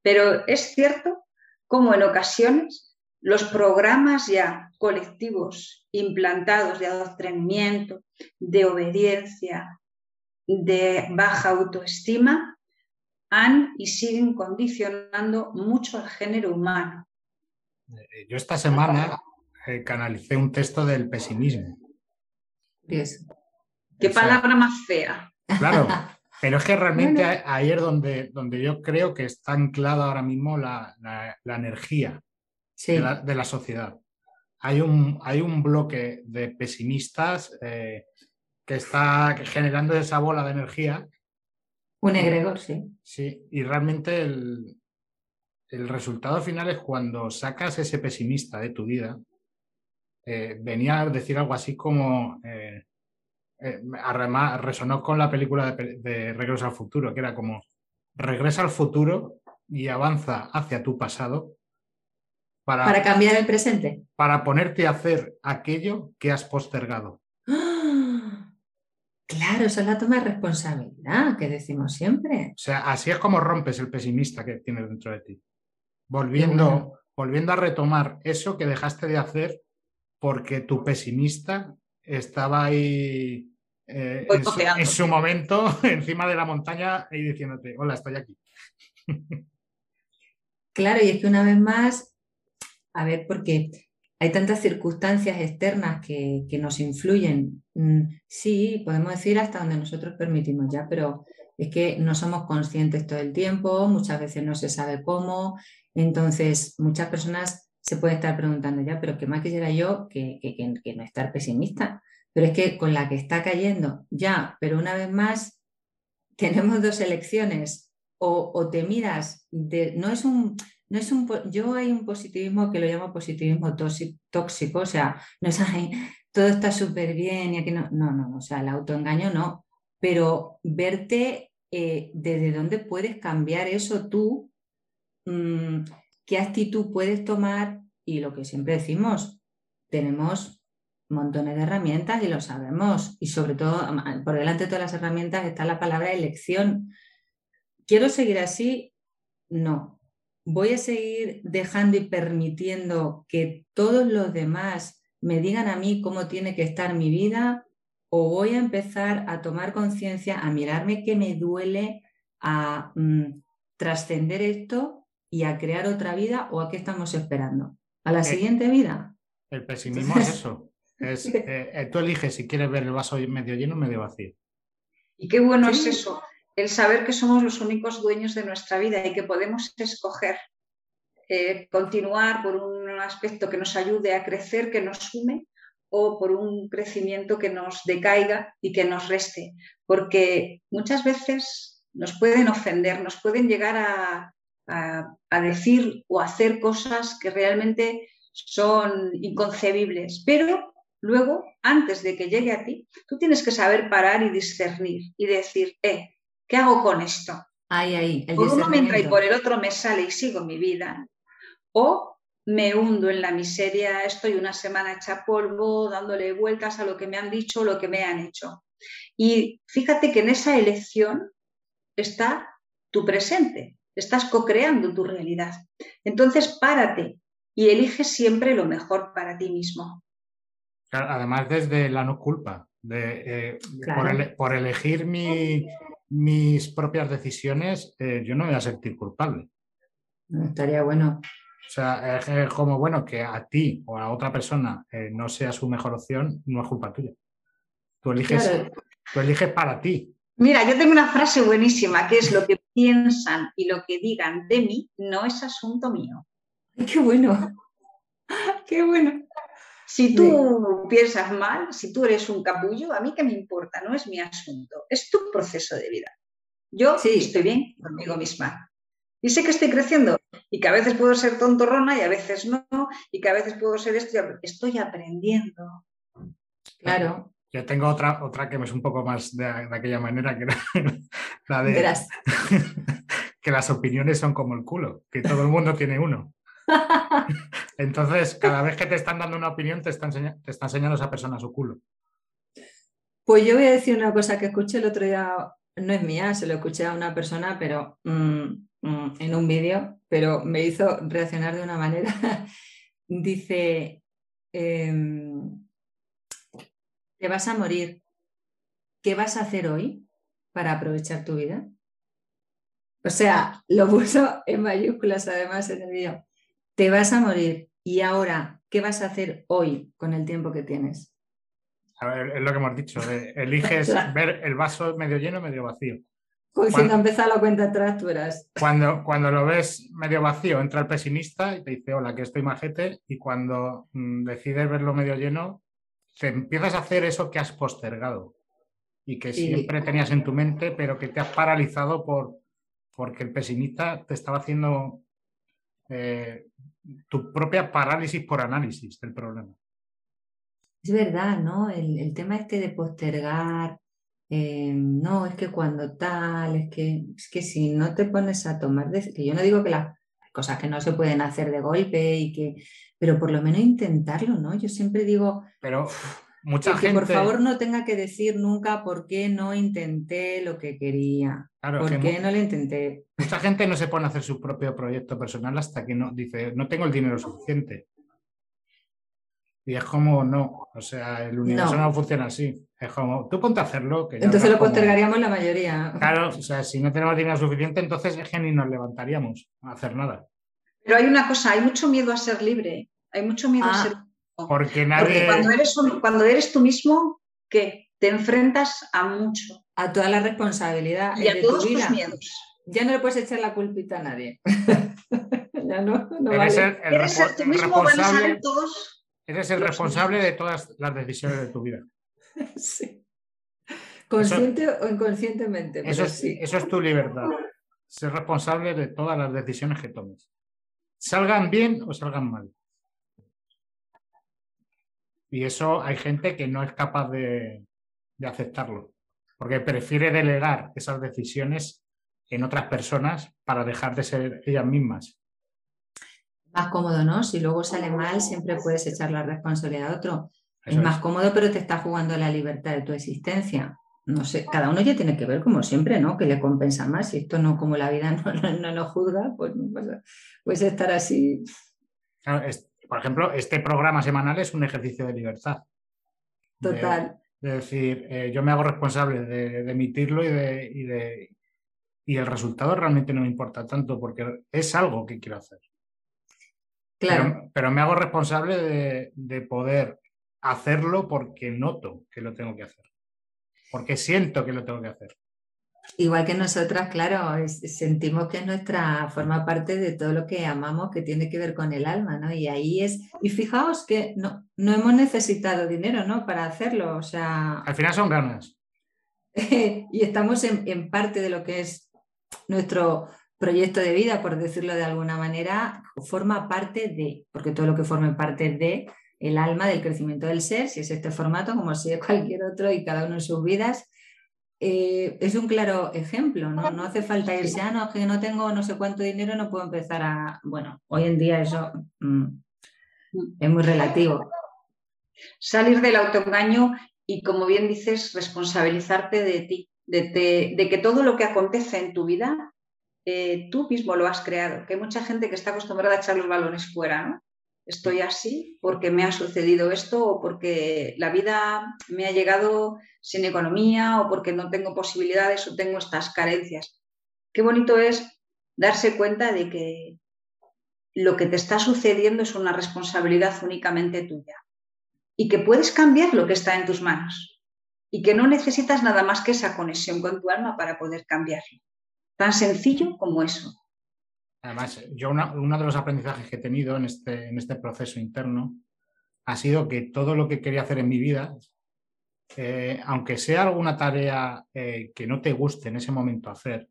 [SPEAKER 3] Pero es cierto como en ocasiones los programas ya colectivos implantados de adoctrinamiento, de obediencia, de baja autoestima, han y siguen condicionando mucho al género humano.
[SPEAKER 1] Eh, yo esta semana eh, canalicé un texto del pesimismo.
[SPEAKER 3] Qué palabra más fea.
[SPEAKER 1] Claro, pero es que realmente ahí es donde, donde yo creo que está anclada ahora mismo la, energía de, la, sociedad. Hay un, hay un bloque de pesimistas eh, que está generando esa bola de energía.
[SPEAKER 2] Un egregor, sí.
[SPEAKER 1] Sí, y realmente el, el resultado final es cuando sacas ese pesimista de tu vida. Eh, venía a decir algo así como, eh, eh, resonó con la película de, Regreso al Futuro, que era como, regresa al futuro y avanza hacia tu pasado.
[SPEAKER 2] Para, para cambiar el presente.
[SPEAKER 1] Para ponerte a hacer aquello que has postergado.
[SPEAKER 2] Claro, esa es la toma de responsabilidad que decimos siempre.
[SPEAKER 1] O sea, así es como rompes el pesimista que tienes dentro de ti volviendo, volviendo a retomar eso que dejaste de hacer porque tu pesimista estaba ahí eh, en, su, momento encima de la montaña y diciéndote, hola, estoy aquí.
[SPEAKER 2] Claro, y es que una vez más, a ver, porque hay tantas circunstancias externas que, que nos influyen. Mm, sí, podemos decir hasta donde nosotros permitimos ya, pero es que no somos conscientes todo el tiempo, muchas veces no se sabe cómo, entonces, muchas personas se pueden estar preguntando ya, pero ¿qué más quisiera yo que, no estar pesimista? Pero es que con la que está cayendo, ya, pero una vez más, tenemos dos elecciones. O, te miras, no es un, no es un, yo hay un positivismo que lo llamo positivismo tóxico, o sea, no es, ay, todo está súper bien y aquí no, no, no, o sea, el autoengaño no, pero verte eh, desde dónde puedes cambiar eso tú qué actitud puedes tomar y lo que siempre decimos, tenemos montones de herramientas y lo sabemos. Y sobre todo, por delante de todas las herramientas está la palabra elección. ¿Quiero seguir así? No. ¿Voy a seguir dejando y permitiendo que todos los demás me digan a mí cómo tiene que estar mi vida? ¿O voy a empezar a tomar conciencia, a mirarme que me duele, a mm, trascender esto y a crear otra vida? ¿O a qué estamos esperando? ¿A la eh, siguiente vida?
[SPEAKER 1] El pesimismo es eso. Es, eh, eh, tú eliges si quieres ver el vaso medio lleno o medio vacío.
[SPEAKER 3] Y qué bueno es eso, el saber que somos los únicos dueños de nuestra vida y que podemos escoger eh, continuar por un aspecto que nos ayude a crecer, que nos sume, o por un crecimiento que nos decaiga y que nos reste. Porque muchas veces nos pueden ofender, nos pueden llegar a, a decir o hacer cosas que realmente son inconcebibles, pero luego, antes de que llegue a ti, tú tienes que saber parar y discernir y decir, eh, ¿Qué hago con esto?
[SPEAKER 2] Ahí, ahí.
[SPEAKER 3] por uno me entra y por el otro me sale y sigo mi vida. O me hundo en la miseria, estoy una semana hecha polvo, dándole vueltas a lo que me han dicho, lo que me han hecho. Y fíjate que en esa elección está tu presente, estás co-creando tu realidad. Entonces, párate y elige siempre lo mejor para ti mismo.
[SPEAKER 1] Además, desde la no culpa, de, eh, por, elegir mi, mis propias decisiones, eh, yo no me voy a sentir culpable.
[SPEAKER 2] estaría bueno.
[SPEAKER 1] O sea, es como bueno que a ti o a otra persona eh, no sea su mejor opción, no es culpa tuya. Tú eliges, tú eliges para ti.
[SPEAKER 3] Mira, yo tengo una frase buenísima que es lo que piensan y lo que digan de mí no es asunto mío.
[SPEAKER 2] Qué bueno. Qué bueno.
[SPEAKER 3] Si tú piensas mal, si tú eres un capullo, a mí qué me importa, no es mi asunto, es tu proceso de vida. Yo sí. estoy bien conmigo misma. Y sé que estoy creciendo y que a veces puedo ser tontorrona y a veces no, y que a veces puedo ser esto, estoy aprendiendo.
[SPEAKER 2] Claro.
[SPEAKER 1] Yo tengo otra, otra que es un poco más de, aquella manera que la de que las opiniones son como el culo, que todo el mundo tiene uno. Entonces, cada vez que te están dando una opinión, te está, te está enseñando esa persona su culo.
[SPEAKER 2] Pues yo voy a decir una cosa que escuché el otro día, no es mía, se lo escuché a una persona, pero mm, mm, en un vídeo, pero me hizo reaccionar de una manera. Dice, em, te vas a morir. ¿Qué vas a hacer hoy para aprovechar tu vida? O sea, lo puso en mayúsculas además en el vídeo te vas a morir y ahora, ¿qué vas a hacer hoy con el tiempo que tienes?
[SPEAKER 1] A ver, es lo que hemos dicho, eliges ver el vaso medio lleno o medio vacío.
[SPEAKER 2] Pues cuando empieza la cuenta atrás, tú eras.
[SPEAKER 1] Cuando, cuando lo ves medio vacío, entra el pesimista y te dice, hola, que estoy majete, y cuando mm, decides verlo medio lleno, te empiezas a hacer eso que has postergado y que siempre tenías en tu mente, pero que te has paralizado por, porque el pesimista te estaba haciendo eh, tu propia parálisis por análisis del problema.
[SPEAKER 2] Es verdad, ¿no? El, tema este de postergar, eh, no, es que cuando tal, es que, es que si no te pones a tomar, que yo no digo que las cosas que no se pueden hacer de golpe y que, pero por lo menos intentarlo, ¿no? Yo siempre digo,
[SPEAKER 1] pero mucha gente...
[SPEAKER 2] por favor no tenga que decir nunca por qué no intenté lo que quería. ¿Por qué no lo intenté?
[SPEAKER 1] Mucha gente no se pone a hacer su propio proyecto personal hasta que no dice, no tengo el dinero suficiente. Y es como, no, o sea, el universo no, funciona así. Es como, tú ponte a hacerlo.
[SPEAKER 2] entonces lo postergaríamos la mayoría.
[SPEAKER 1] Claro, o sea, si no tenemos dinero suficiente, entonces es que ni nos levantaríamos a hacer nada.
[SPEAKER 3] Pero hay una cosa, hay mucho miedo a ser libre, hay mucho miedo a ah. ser
[SPEAKER 1] porque nadie.
[SPEAKER 3] cuando, eres cuando eres tú mismo, que te enfrentas a mucho.
[SPEAKER 2] A toda la responsabilidad.
[SPEAKER 3] Y a todos tus miedos.
[SPEAKER 2] Ya no le puedes echar la culpita a nadie. ya no, no
[SPEAKER 1] vale. el, eres tú mismo, responsable, todos eres el responsable de todas las decisiones de tu vida.
[SPEAKER 2] sí. Consciente o inconscientemente.
[SPEAKER 1] Eso es, eso es tu libertad. Ser responsable de todas las decisiones que tomes. Salgan bien o salgan mal. Y eso hay gente que no es capaz de, aceptarlo, porque prefiere delegar esas decisiones en otras personas para dejar de ser ellas mismas.
[SPEAKER 2] Más cómodo, ¿no? Si luego sale mal, siempre puedes echar la responsabilidad a otro. es más cómodo, pero te está jugando la libertad de tu existencia. No sé, cada uno ya tiene que ver como siempre, ¿no? Que le compensa más. Y esto no, como la vida no, no, lo juzga, pues puede estar así.
[SPEAKER 1] por ejemplo, este programa semanal es un ejercicio de libertad.
[SPEAKER 2] Total.
[SPEAKER 1] Es decir, eh, yo me hago responsable de, emitirlo y, de, y, de, y el resultado realmente no me importa tanto porque es algo que quiero hacer.
[SPEAKER 2] Claro.
[SPEAKER 1] Pero, me hago responsable de, poder hacerlo porque noto que lo tengo que hacer. Porque siento que lo tengo que hacer.
[SPEAKER 2] Igual que nosotras, claro, sentimos que nuestra forma parte de todo lo que amamos que tiene que ver con el alma, ¿no? Y ahí es, y fijaos que no, no hemos necesitado dinero, ¿no? Para hacerlo, o sea...
[SPEAKER 1] Al final son ganas.
[SPEAKER 2] y estamos en, en, parte de lo que es nuestro proyecto de vida, por decirlo de alguna manera, forma parte de, porque todo lo que forme parte de el alma del crecimiento del ser, si es este formato, como si es cualquier otro y cada uno en sus vidas, eh, es un claro ejemplo, ¿no? No hace falta irse, ah, no, que no tengo no sé cuánto dinero, no puedo empezar a... Bueno, hoy en día eso mm, es muy relativo.
[SPEAKER 3] Salir del autoengaño y, como bien dices, responsabilizarte de ti, de, de que todo lo que acontece en tu vida eh, tú mismo lo has creado, que hay mucha gente que está acostumbrada a echar los balones fuera, ¿no? Estoy así porque me ha sucedido esto o porque la vida me ha llegado sin economía o porque no tengo posibilidades o tengo estas carencias. Qué bonito es darse cuenta de que lo que te está sucediendo es una responsabilidad únicamente tuya y que puedes cambiar lo que está en tus manos y que no necesitas nada más que esa conexión con tu alma para poder cambiarlo. Tan sencillo como eso.
[SPEAKER 1] Además, yo uno de los aprendizajes que he tenido en este, en este proceso interno ha sido que todo lo que quería hacer en mi vida, eh, aunque sea alguna tarea eh, que no te guste en ese momento hacer,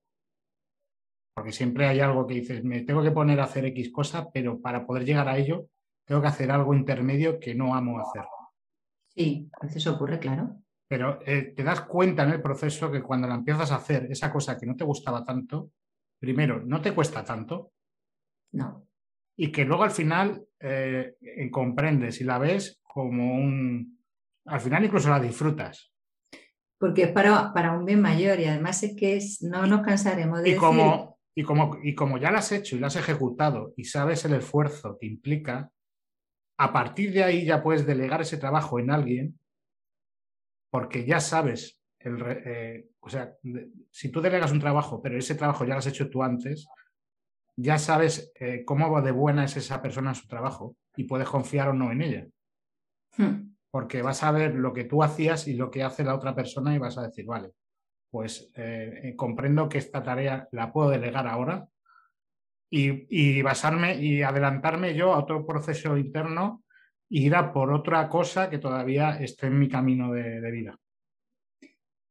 [SPEAKER 1] porque siempre hay algo que dices, me tengo que poner a hacer X cosa, pero para poder llegar a ello, tengo que hacer algo intermedio que no amo hacer.
[SPEAKER 2] Sí, a veces ocurre, claro.
[SPEAKER 1] Pero eh, te das cuenta en el proceso que cuando la empiezas a hacer, esa cosa que no te gustaba tanto, primero, no te cuesta tanto.
[SPEAKER 2] No.
[SPEAKER 1] Y que luego al final eh, comprendes y la ves como un... Al final incluso la disfrutas.
[SPEAKER 2] Porque es para, para un bien mayor y además es que no nos cansaremos de
[SPEAKER 1] y Como, y, como, y como ya lo has hecho y lo has ejecutado y sabes el esfuerzo que implica, a partir de ahí ya puedes delegar ese trabajo en alguien porque ya sabes, el, eh, o sea, si tú delegas un trabajo, pero ese trabajo ya lo has hecho tú antes, ya sabes eh, cómo de buena es esa persona en su trabajo y puedes confiar o no en ella. Hmm. Porque vas a ver lo que tú hacías y lo que hace la otra persona y vas a decir, vale, pues eh, comprendo que esta tarea la puedo delegar ahora y, basarme y adelantarme yo a otro proceso interno ir a por otra cosa que todavía esté en mi camino de, vida.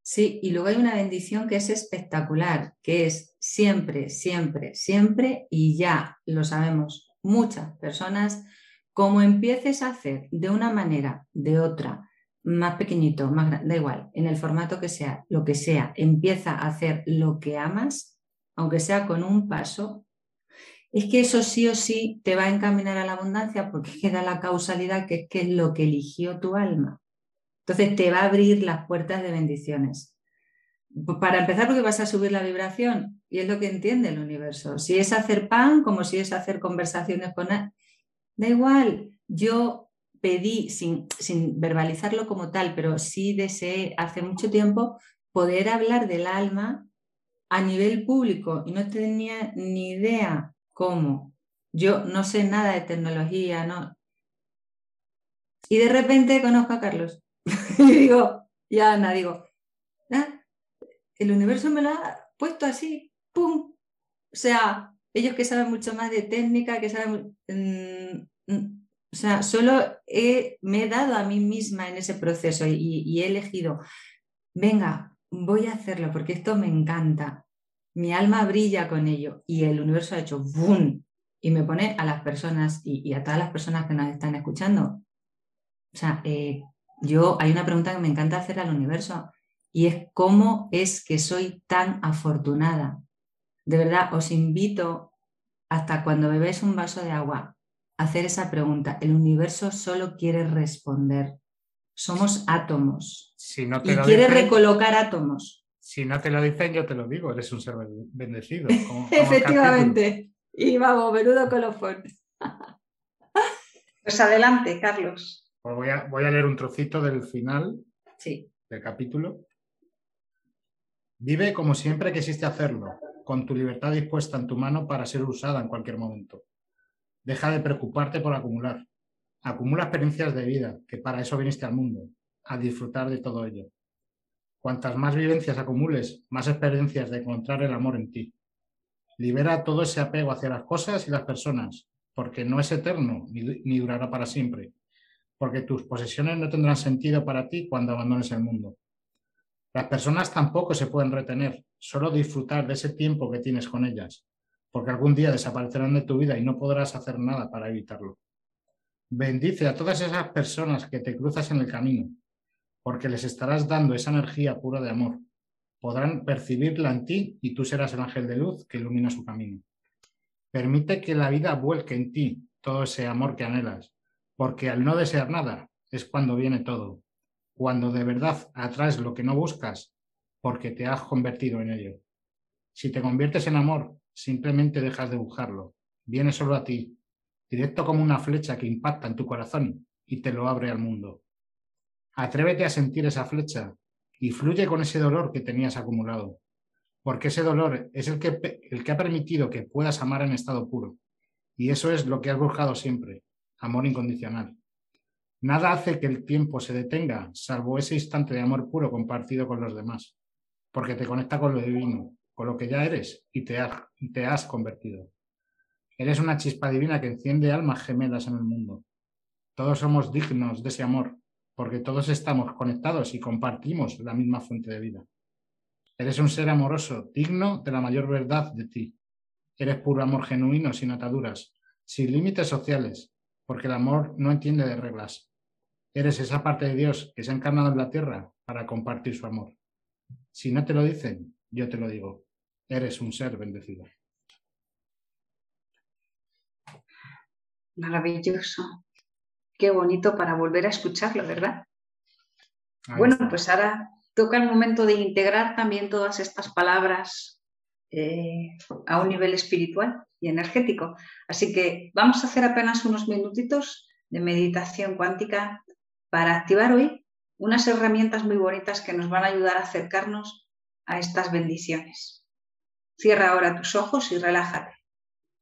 [SPEAKER 2] Sí, y luego hay una bendición que es espectacular, que es siempre, siempre, siempre, y ya lo sabemos muchas personas, como empieces a hacer de una manera, de otra, más pequeñito, más grande, da igual, en el formato que sea, lo que sea, empieza a hacer lo que amas, aunque sea con un paso, es que eso sí o sí te va a encaminar a la abundancia porque queda la causalidad que es, que es lo que eligió tu alma. Entonces te va a abrir las puertas de bendiciones. Para empezar, porque vas a subir la vibración y es lo que entiende el universo. Si es hacer pan, como si es hacer conversaciones con... Da igual, yo pedí, sin, sin verbalizarlo como tal, pero sí deseé hace mucho tiempo poder hablar del alma a nivel público y no tenía ni idea ¿Cómo? Yo no sé nada de tecnología, ¿no? Y de repente conozco a Carlos. y digo, ya Ana, digo, ah, el universo me lo ha puesto así, ¡pum! O sea, ellos que saben mucho más de técnica, que saben... Mm, mm, o sea, solo me he dado a mí misma en ese proceso y, y he elegido, venga, voy a hacerlo porque esto me encanta mi alma brilla con ello y el universo ha hecho ¡boom! y me pone a las personas y, a todas las personas que nos están escuchando. O sea, eh, yo hay una pregunta que me encanta hacer al universo y es cómo es que soy tan afortunada. De verdad, os invito hasta cuando bebéis un vaso de agua a hacer esa pregunta. El universo solo quiere responder. Somos átomos.
[SPEAKER 1] Si no te
[SPEAKER 2] y quiere recolocar átomos.
[SPEAKER 1] Si no te lo dicen, yo te lo digo, eres un ser bendecido. como- como.
[SPEAKER 2] Efectivamente. Y vamos, menudo colofón.
[SPEAKER 3] Pues adelante, Carlos.
[SPEAKER 1] Pues voy, a, voy a leer un trocito del final
[SPEAKER 2] Sí.
[SPEAKER 1] del capítulo. Vive como siempre quisiste hacerlo, con tu libertad dispuesta en tu mano para ser usada en cualquier momento. Deja de preocuparte por acumular. Acumula experiencias de vida, que para eso viniste al mundo, a disfrutar de todo ello. Cuantas más vivencias acumules, más experiencias de encontrar el amor en ti. Libera todo ese apego hacia las cosas y las personas, porque no es eterno ni, durará para siempre, porque tus posesiones no tendrán sentido para ti cuando abandones el mundo. Las personas tampoco se pueden retener, solo disfrutar de ese tiempo que tienes con ellas, porque algún día desaparecerán de tu vida y no podrás hacer nada para evitarlo. Bendice a todas esas personas que te cruzas en el camino, porque les estarás dando esa energía pura de amor. Podrán percibirla en ti y tú serás el ángel de luz que ilumina su camino. Permite que la vida vuelque en ti todo ese amor que anhelas, porque al no desear nada es cuando viene todo, cuando de verdad atraes lo que no buscas, porque te has convertido en ello. Si te conviertes en amor, simplemente dejas de buscarlo, viene solo a ti, directo como una flecha que impacta en tu corazón y te lo abre al mundo. Atrévete a sentir esa flecha y fluye con ese dolor que tenías acumulado, porque ese dolor es el que, el que ha permitido que puedas amar en estado puro, y eso es lo que has buscado siempre, amor incondicional. Nada hace que el tiempo se detenga, salvo ese instante de amor puro compartido con los demás, porque te conecta con lo divino, con lo que ya eres y te, y te has convertido. Eres una chispa divina que enciende almas gemelas en el mundo. Todos somos dignos de ese amor, porque todos estamos conectados y compartimos la misma fuente de vida. Eres un ser amoroso, digno de la mayor verdad de ti. Eres puro amor genuino, sin ataduras, sin límites sociales, porque el amor no entiende de reglas. Eres esa parte de Dios que se ha encarnado en la tierra para compartir su amor. Si no te lo dicen, yo te lo digo. Eres un ser bendecido.
[SPEAKER 3] Maravilloso. Qué bonito para volver a escucharlo, ¿verdad?
[SPEAKER 1] Ahí
[SPEAKER 3] bueno,
[SPEAKER 1] está.
[SPEAKER 3] pues ahora toca el momento de integrar también todas estas palabras eh, a un nivel espiritual y energético. Así que vamos a hacer apenas unos minutitos de meditación cuántica para activar hoy unas herramientas muy bonitas que nos van a ayudar a acercarnos a estas bendiciones. Cierra ahora tus ojos y relájate.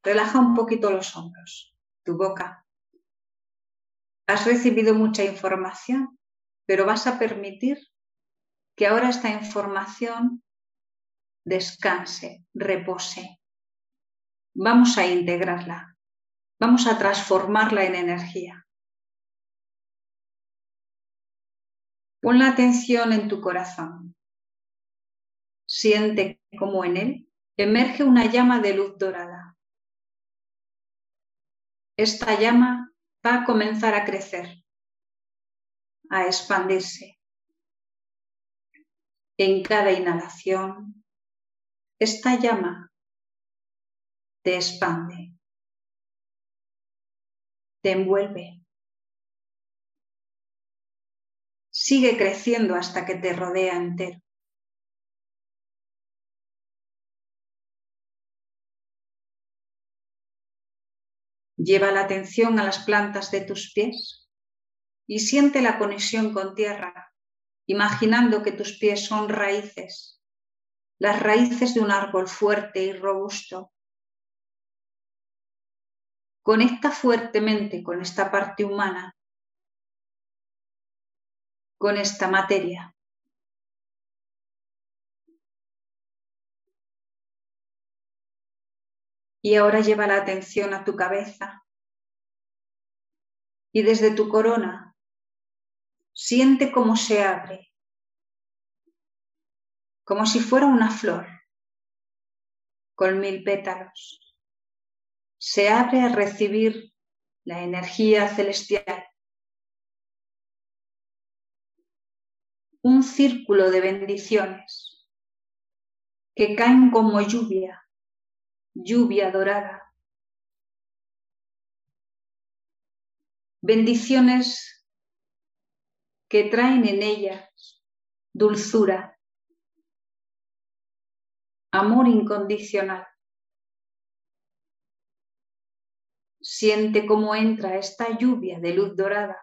[SPEAKER 3] Relaja un poquito los hombros, tu boca. Has recibido mucha información, pero vas a permitir que ahora esta información descanse, repose. Vamos a integrarla, vamos a transformarla en energía. Pon la atención en tu corazón. Siente cómo en él emerge una llama de luz dorada. Esta llama va a comenzar a crecer, a expandirse. En cada inhalación, esta llama te expande, te envuelve. Sigue creciendo hasta que te rodea entero. Lleva la atención a las plantas de tus pies y siente la conexión con tierra, imaginando que tus pies son raíces, las raíces de un árbol fuerte y robusto. Conecta fuertemente con esta parte humana, con esta materia. Y ahora lleva la atención a tu cabeza. Y desde tu corona, siente cómo se abre, como si fuera una flor con mil pétalos. Se abre a recibir la energía celestial. Un círculo de bendiciones que caen como lluvia lluvia dorada. Bendiciones que traen en ellas dulzura, amor incondicional. Siente cómo entra esta lluvia de luz dorada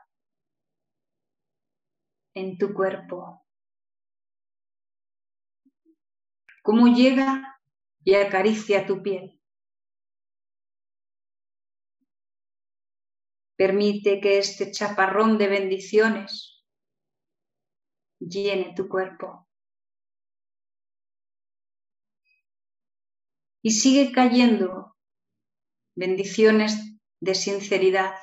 [SPEAKER 3] en tu cuerpo. Cómo llega y acaricia tu piel. Permite que este chaparrón de bendiciones llene tu cuerpo. Y sigue cayendo bendiciones de sinceridad,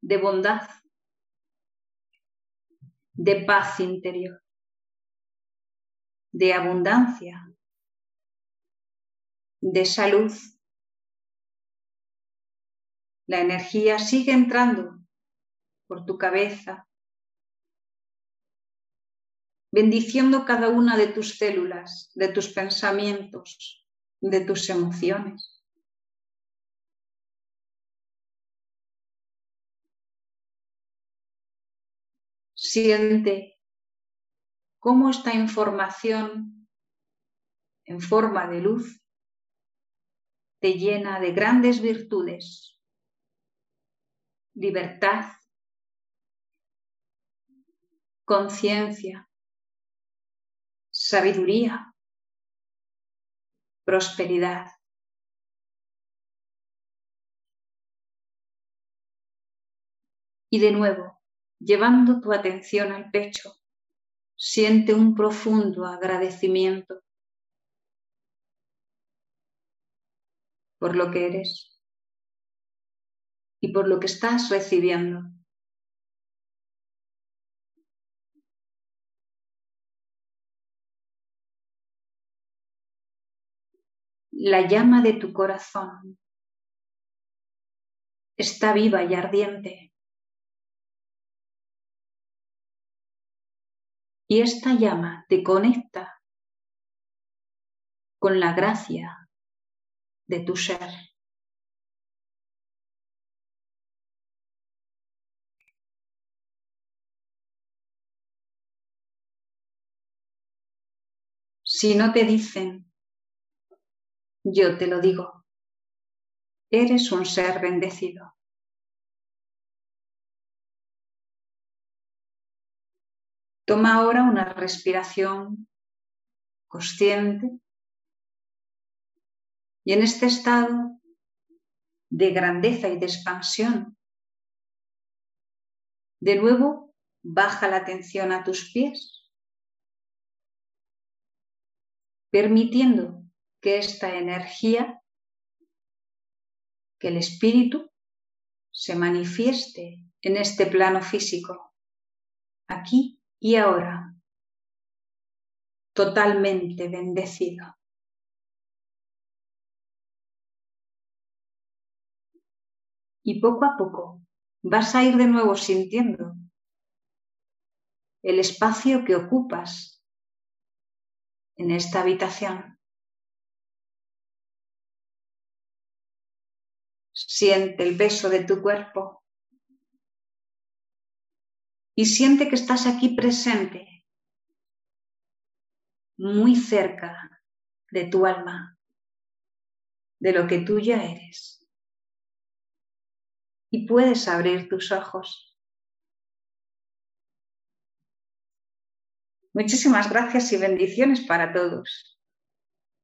[SPEAKER 3] de bondad, de paz interior, de abundancia, de salud la energía sigue entrando por tu cabeza, bendiciendo cada una de tus células, de tus pensamientos, de tus emociones. Siente cómo esta información en forma de luz te llena de grandes virtudes. Libertad, conciencia, sabiduría, prosperidad. Y de nuevo, llevando tu atención al pecho, siente un profundo agradecimiento por lo que eres y por lo que estás recibiendo. La llama de tu corazón está viva y ardiente. Y esta llama te conecta con la gracia de tu ser. Si no te dicen, yo te lo digo, eres un ser bendecido. Toma ahora una respiración consciente y en este estado de grandeza y de expansión, de nuevo baja la atención a tus pies permitiendo que esta energía, que el espíritu, se manifieste en este plano físico, aquí y ahora, totalmente bendecido. Y poco a poco vas a ir de nuevo sintiendo el espacio que ocupas en esta habitación. Siente el beso de tu cuerpo y siente que estás aquí presente, muy cerca de tu alma, de lo que tú ya eres. Y puedes abrir tus ojos. Muchísimas gracias y bendiciones para todos.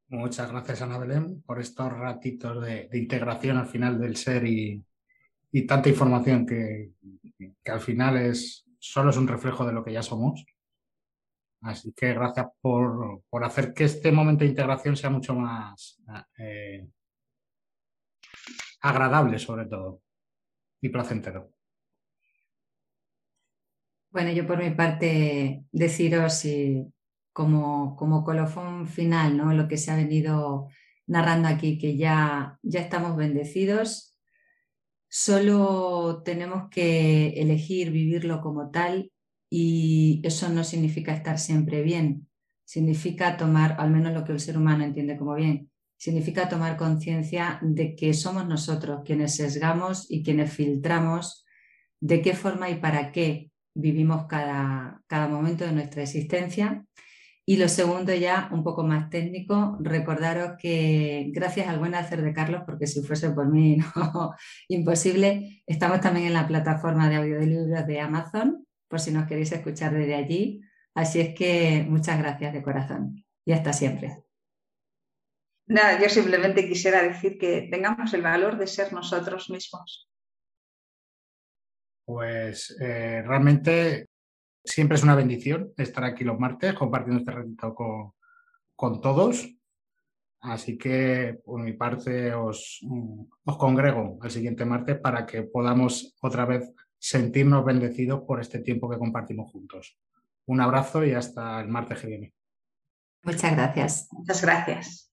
[SPEAKER 1] Muchas gracias, Ana Belén, por estos ratitos de, integración al final del ser y, tanta información que, al final es, solo es un reflejo de lo que ya somos. Así que gracias por, hacer que este momento de integración sea mucho más eh, agradable, sobre todo, y placentero.
[SPEAKER 2] Bueno, yo por mi parte deciros como, como colofón final, ¿no? Lo que se ha venido narrando aquí, que ya, ya estamos bendecidos, solo tenemos que elegir vivirlo como tal y eso no significa estar siempre bien, significa tomar, al menos lo que el ser humano entiende como bien, significa tomar conciencia de que somos nosotros quienes sesgamos y quienes filtramos de qué forma y para qué vivimos cada, cada momento de nuestra existencia. Y lo segundo, ya un poco más técnico, recordaros que gracias al buen hacer de Carlos, porque si fuese por mí imposible, estamos también en la plataforma de audiolibros de Amazon, por si nos queréis escuchar desde allí. Así es que muchas gracias de corazón y hasta siempre.
[SPEAKER 3] Nada, yo simplemente quisiera decir que tengamos el valor de ser nosotros mismos.
[SPEAKER 1] Pues eh, realmente siempre es una bendición estar aquí los martes compartiendo este ratito con, con todos. Así que por mi parte os, os congrego el siguiente martes para que podamos otra vez sentirnos bendecidos por este tiempo que compartimos juntos. Un abrazo y hasta el martes que viene.
[SPEAKER 2] Muchas gracias.
[SPEAKER 3] Muchas gracias.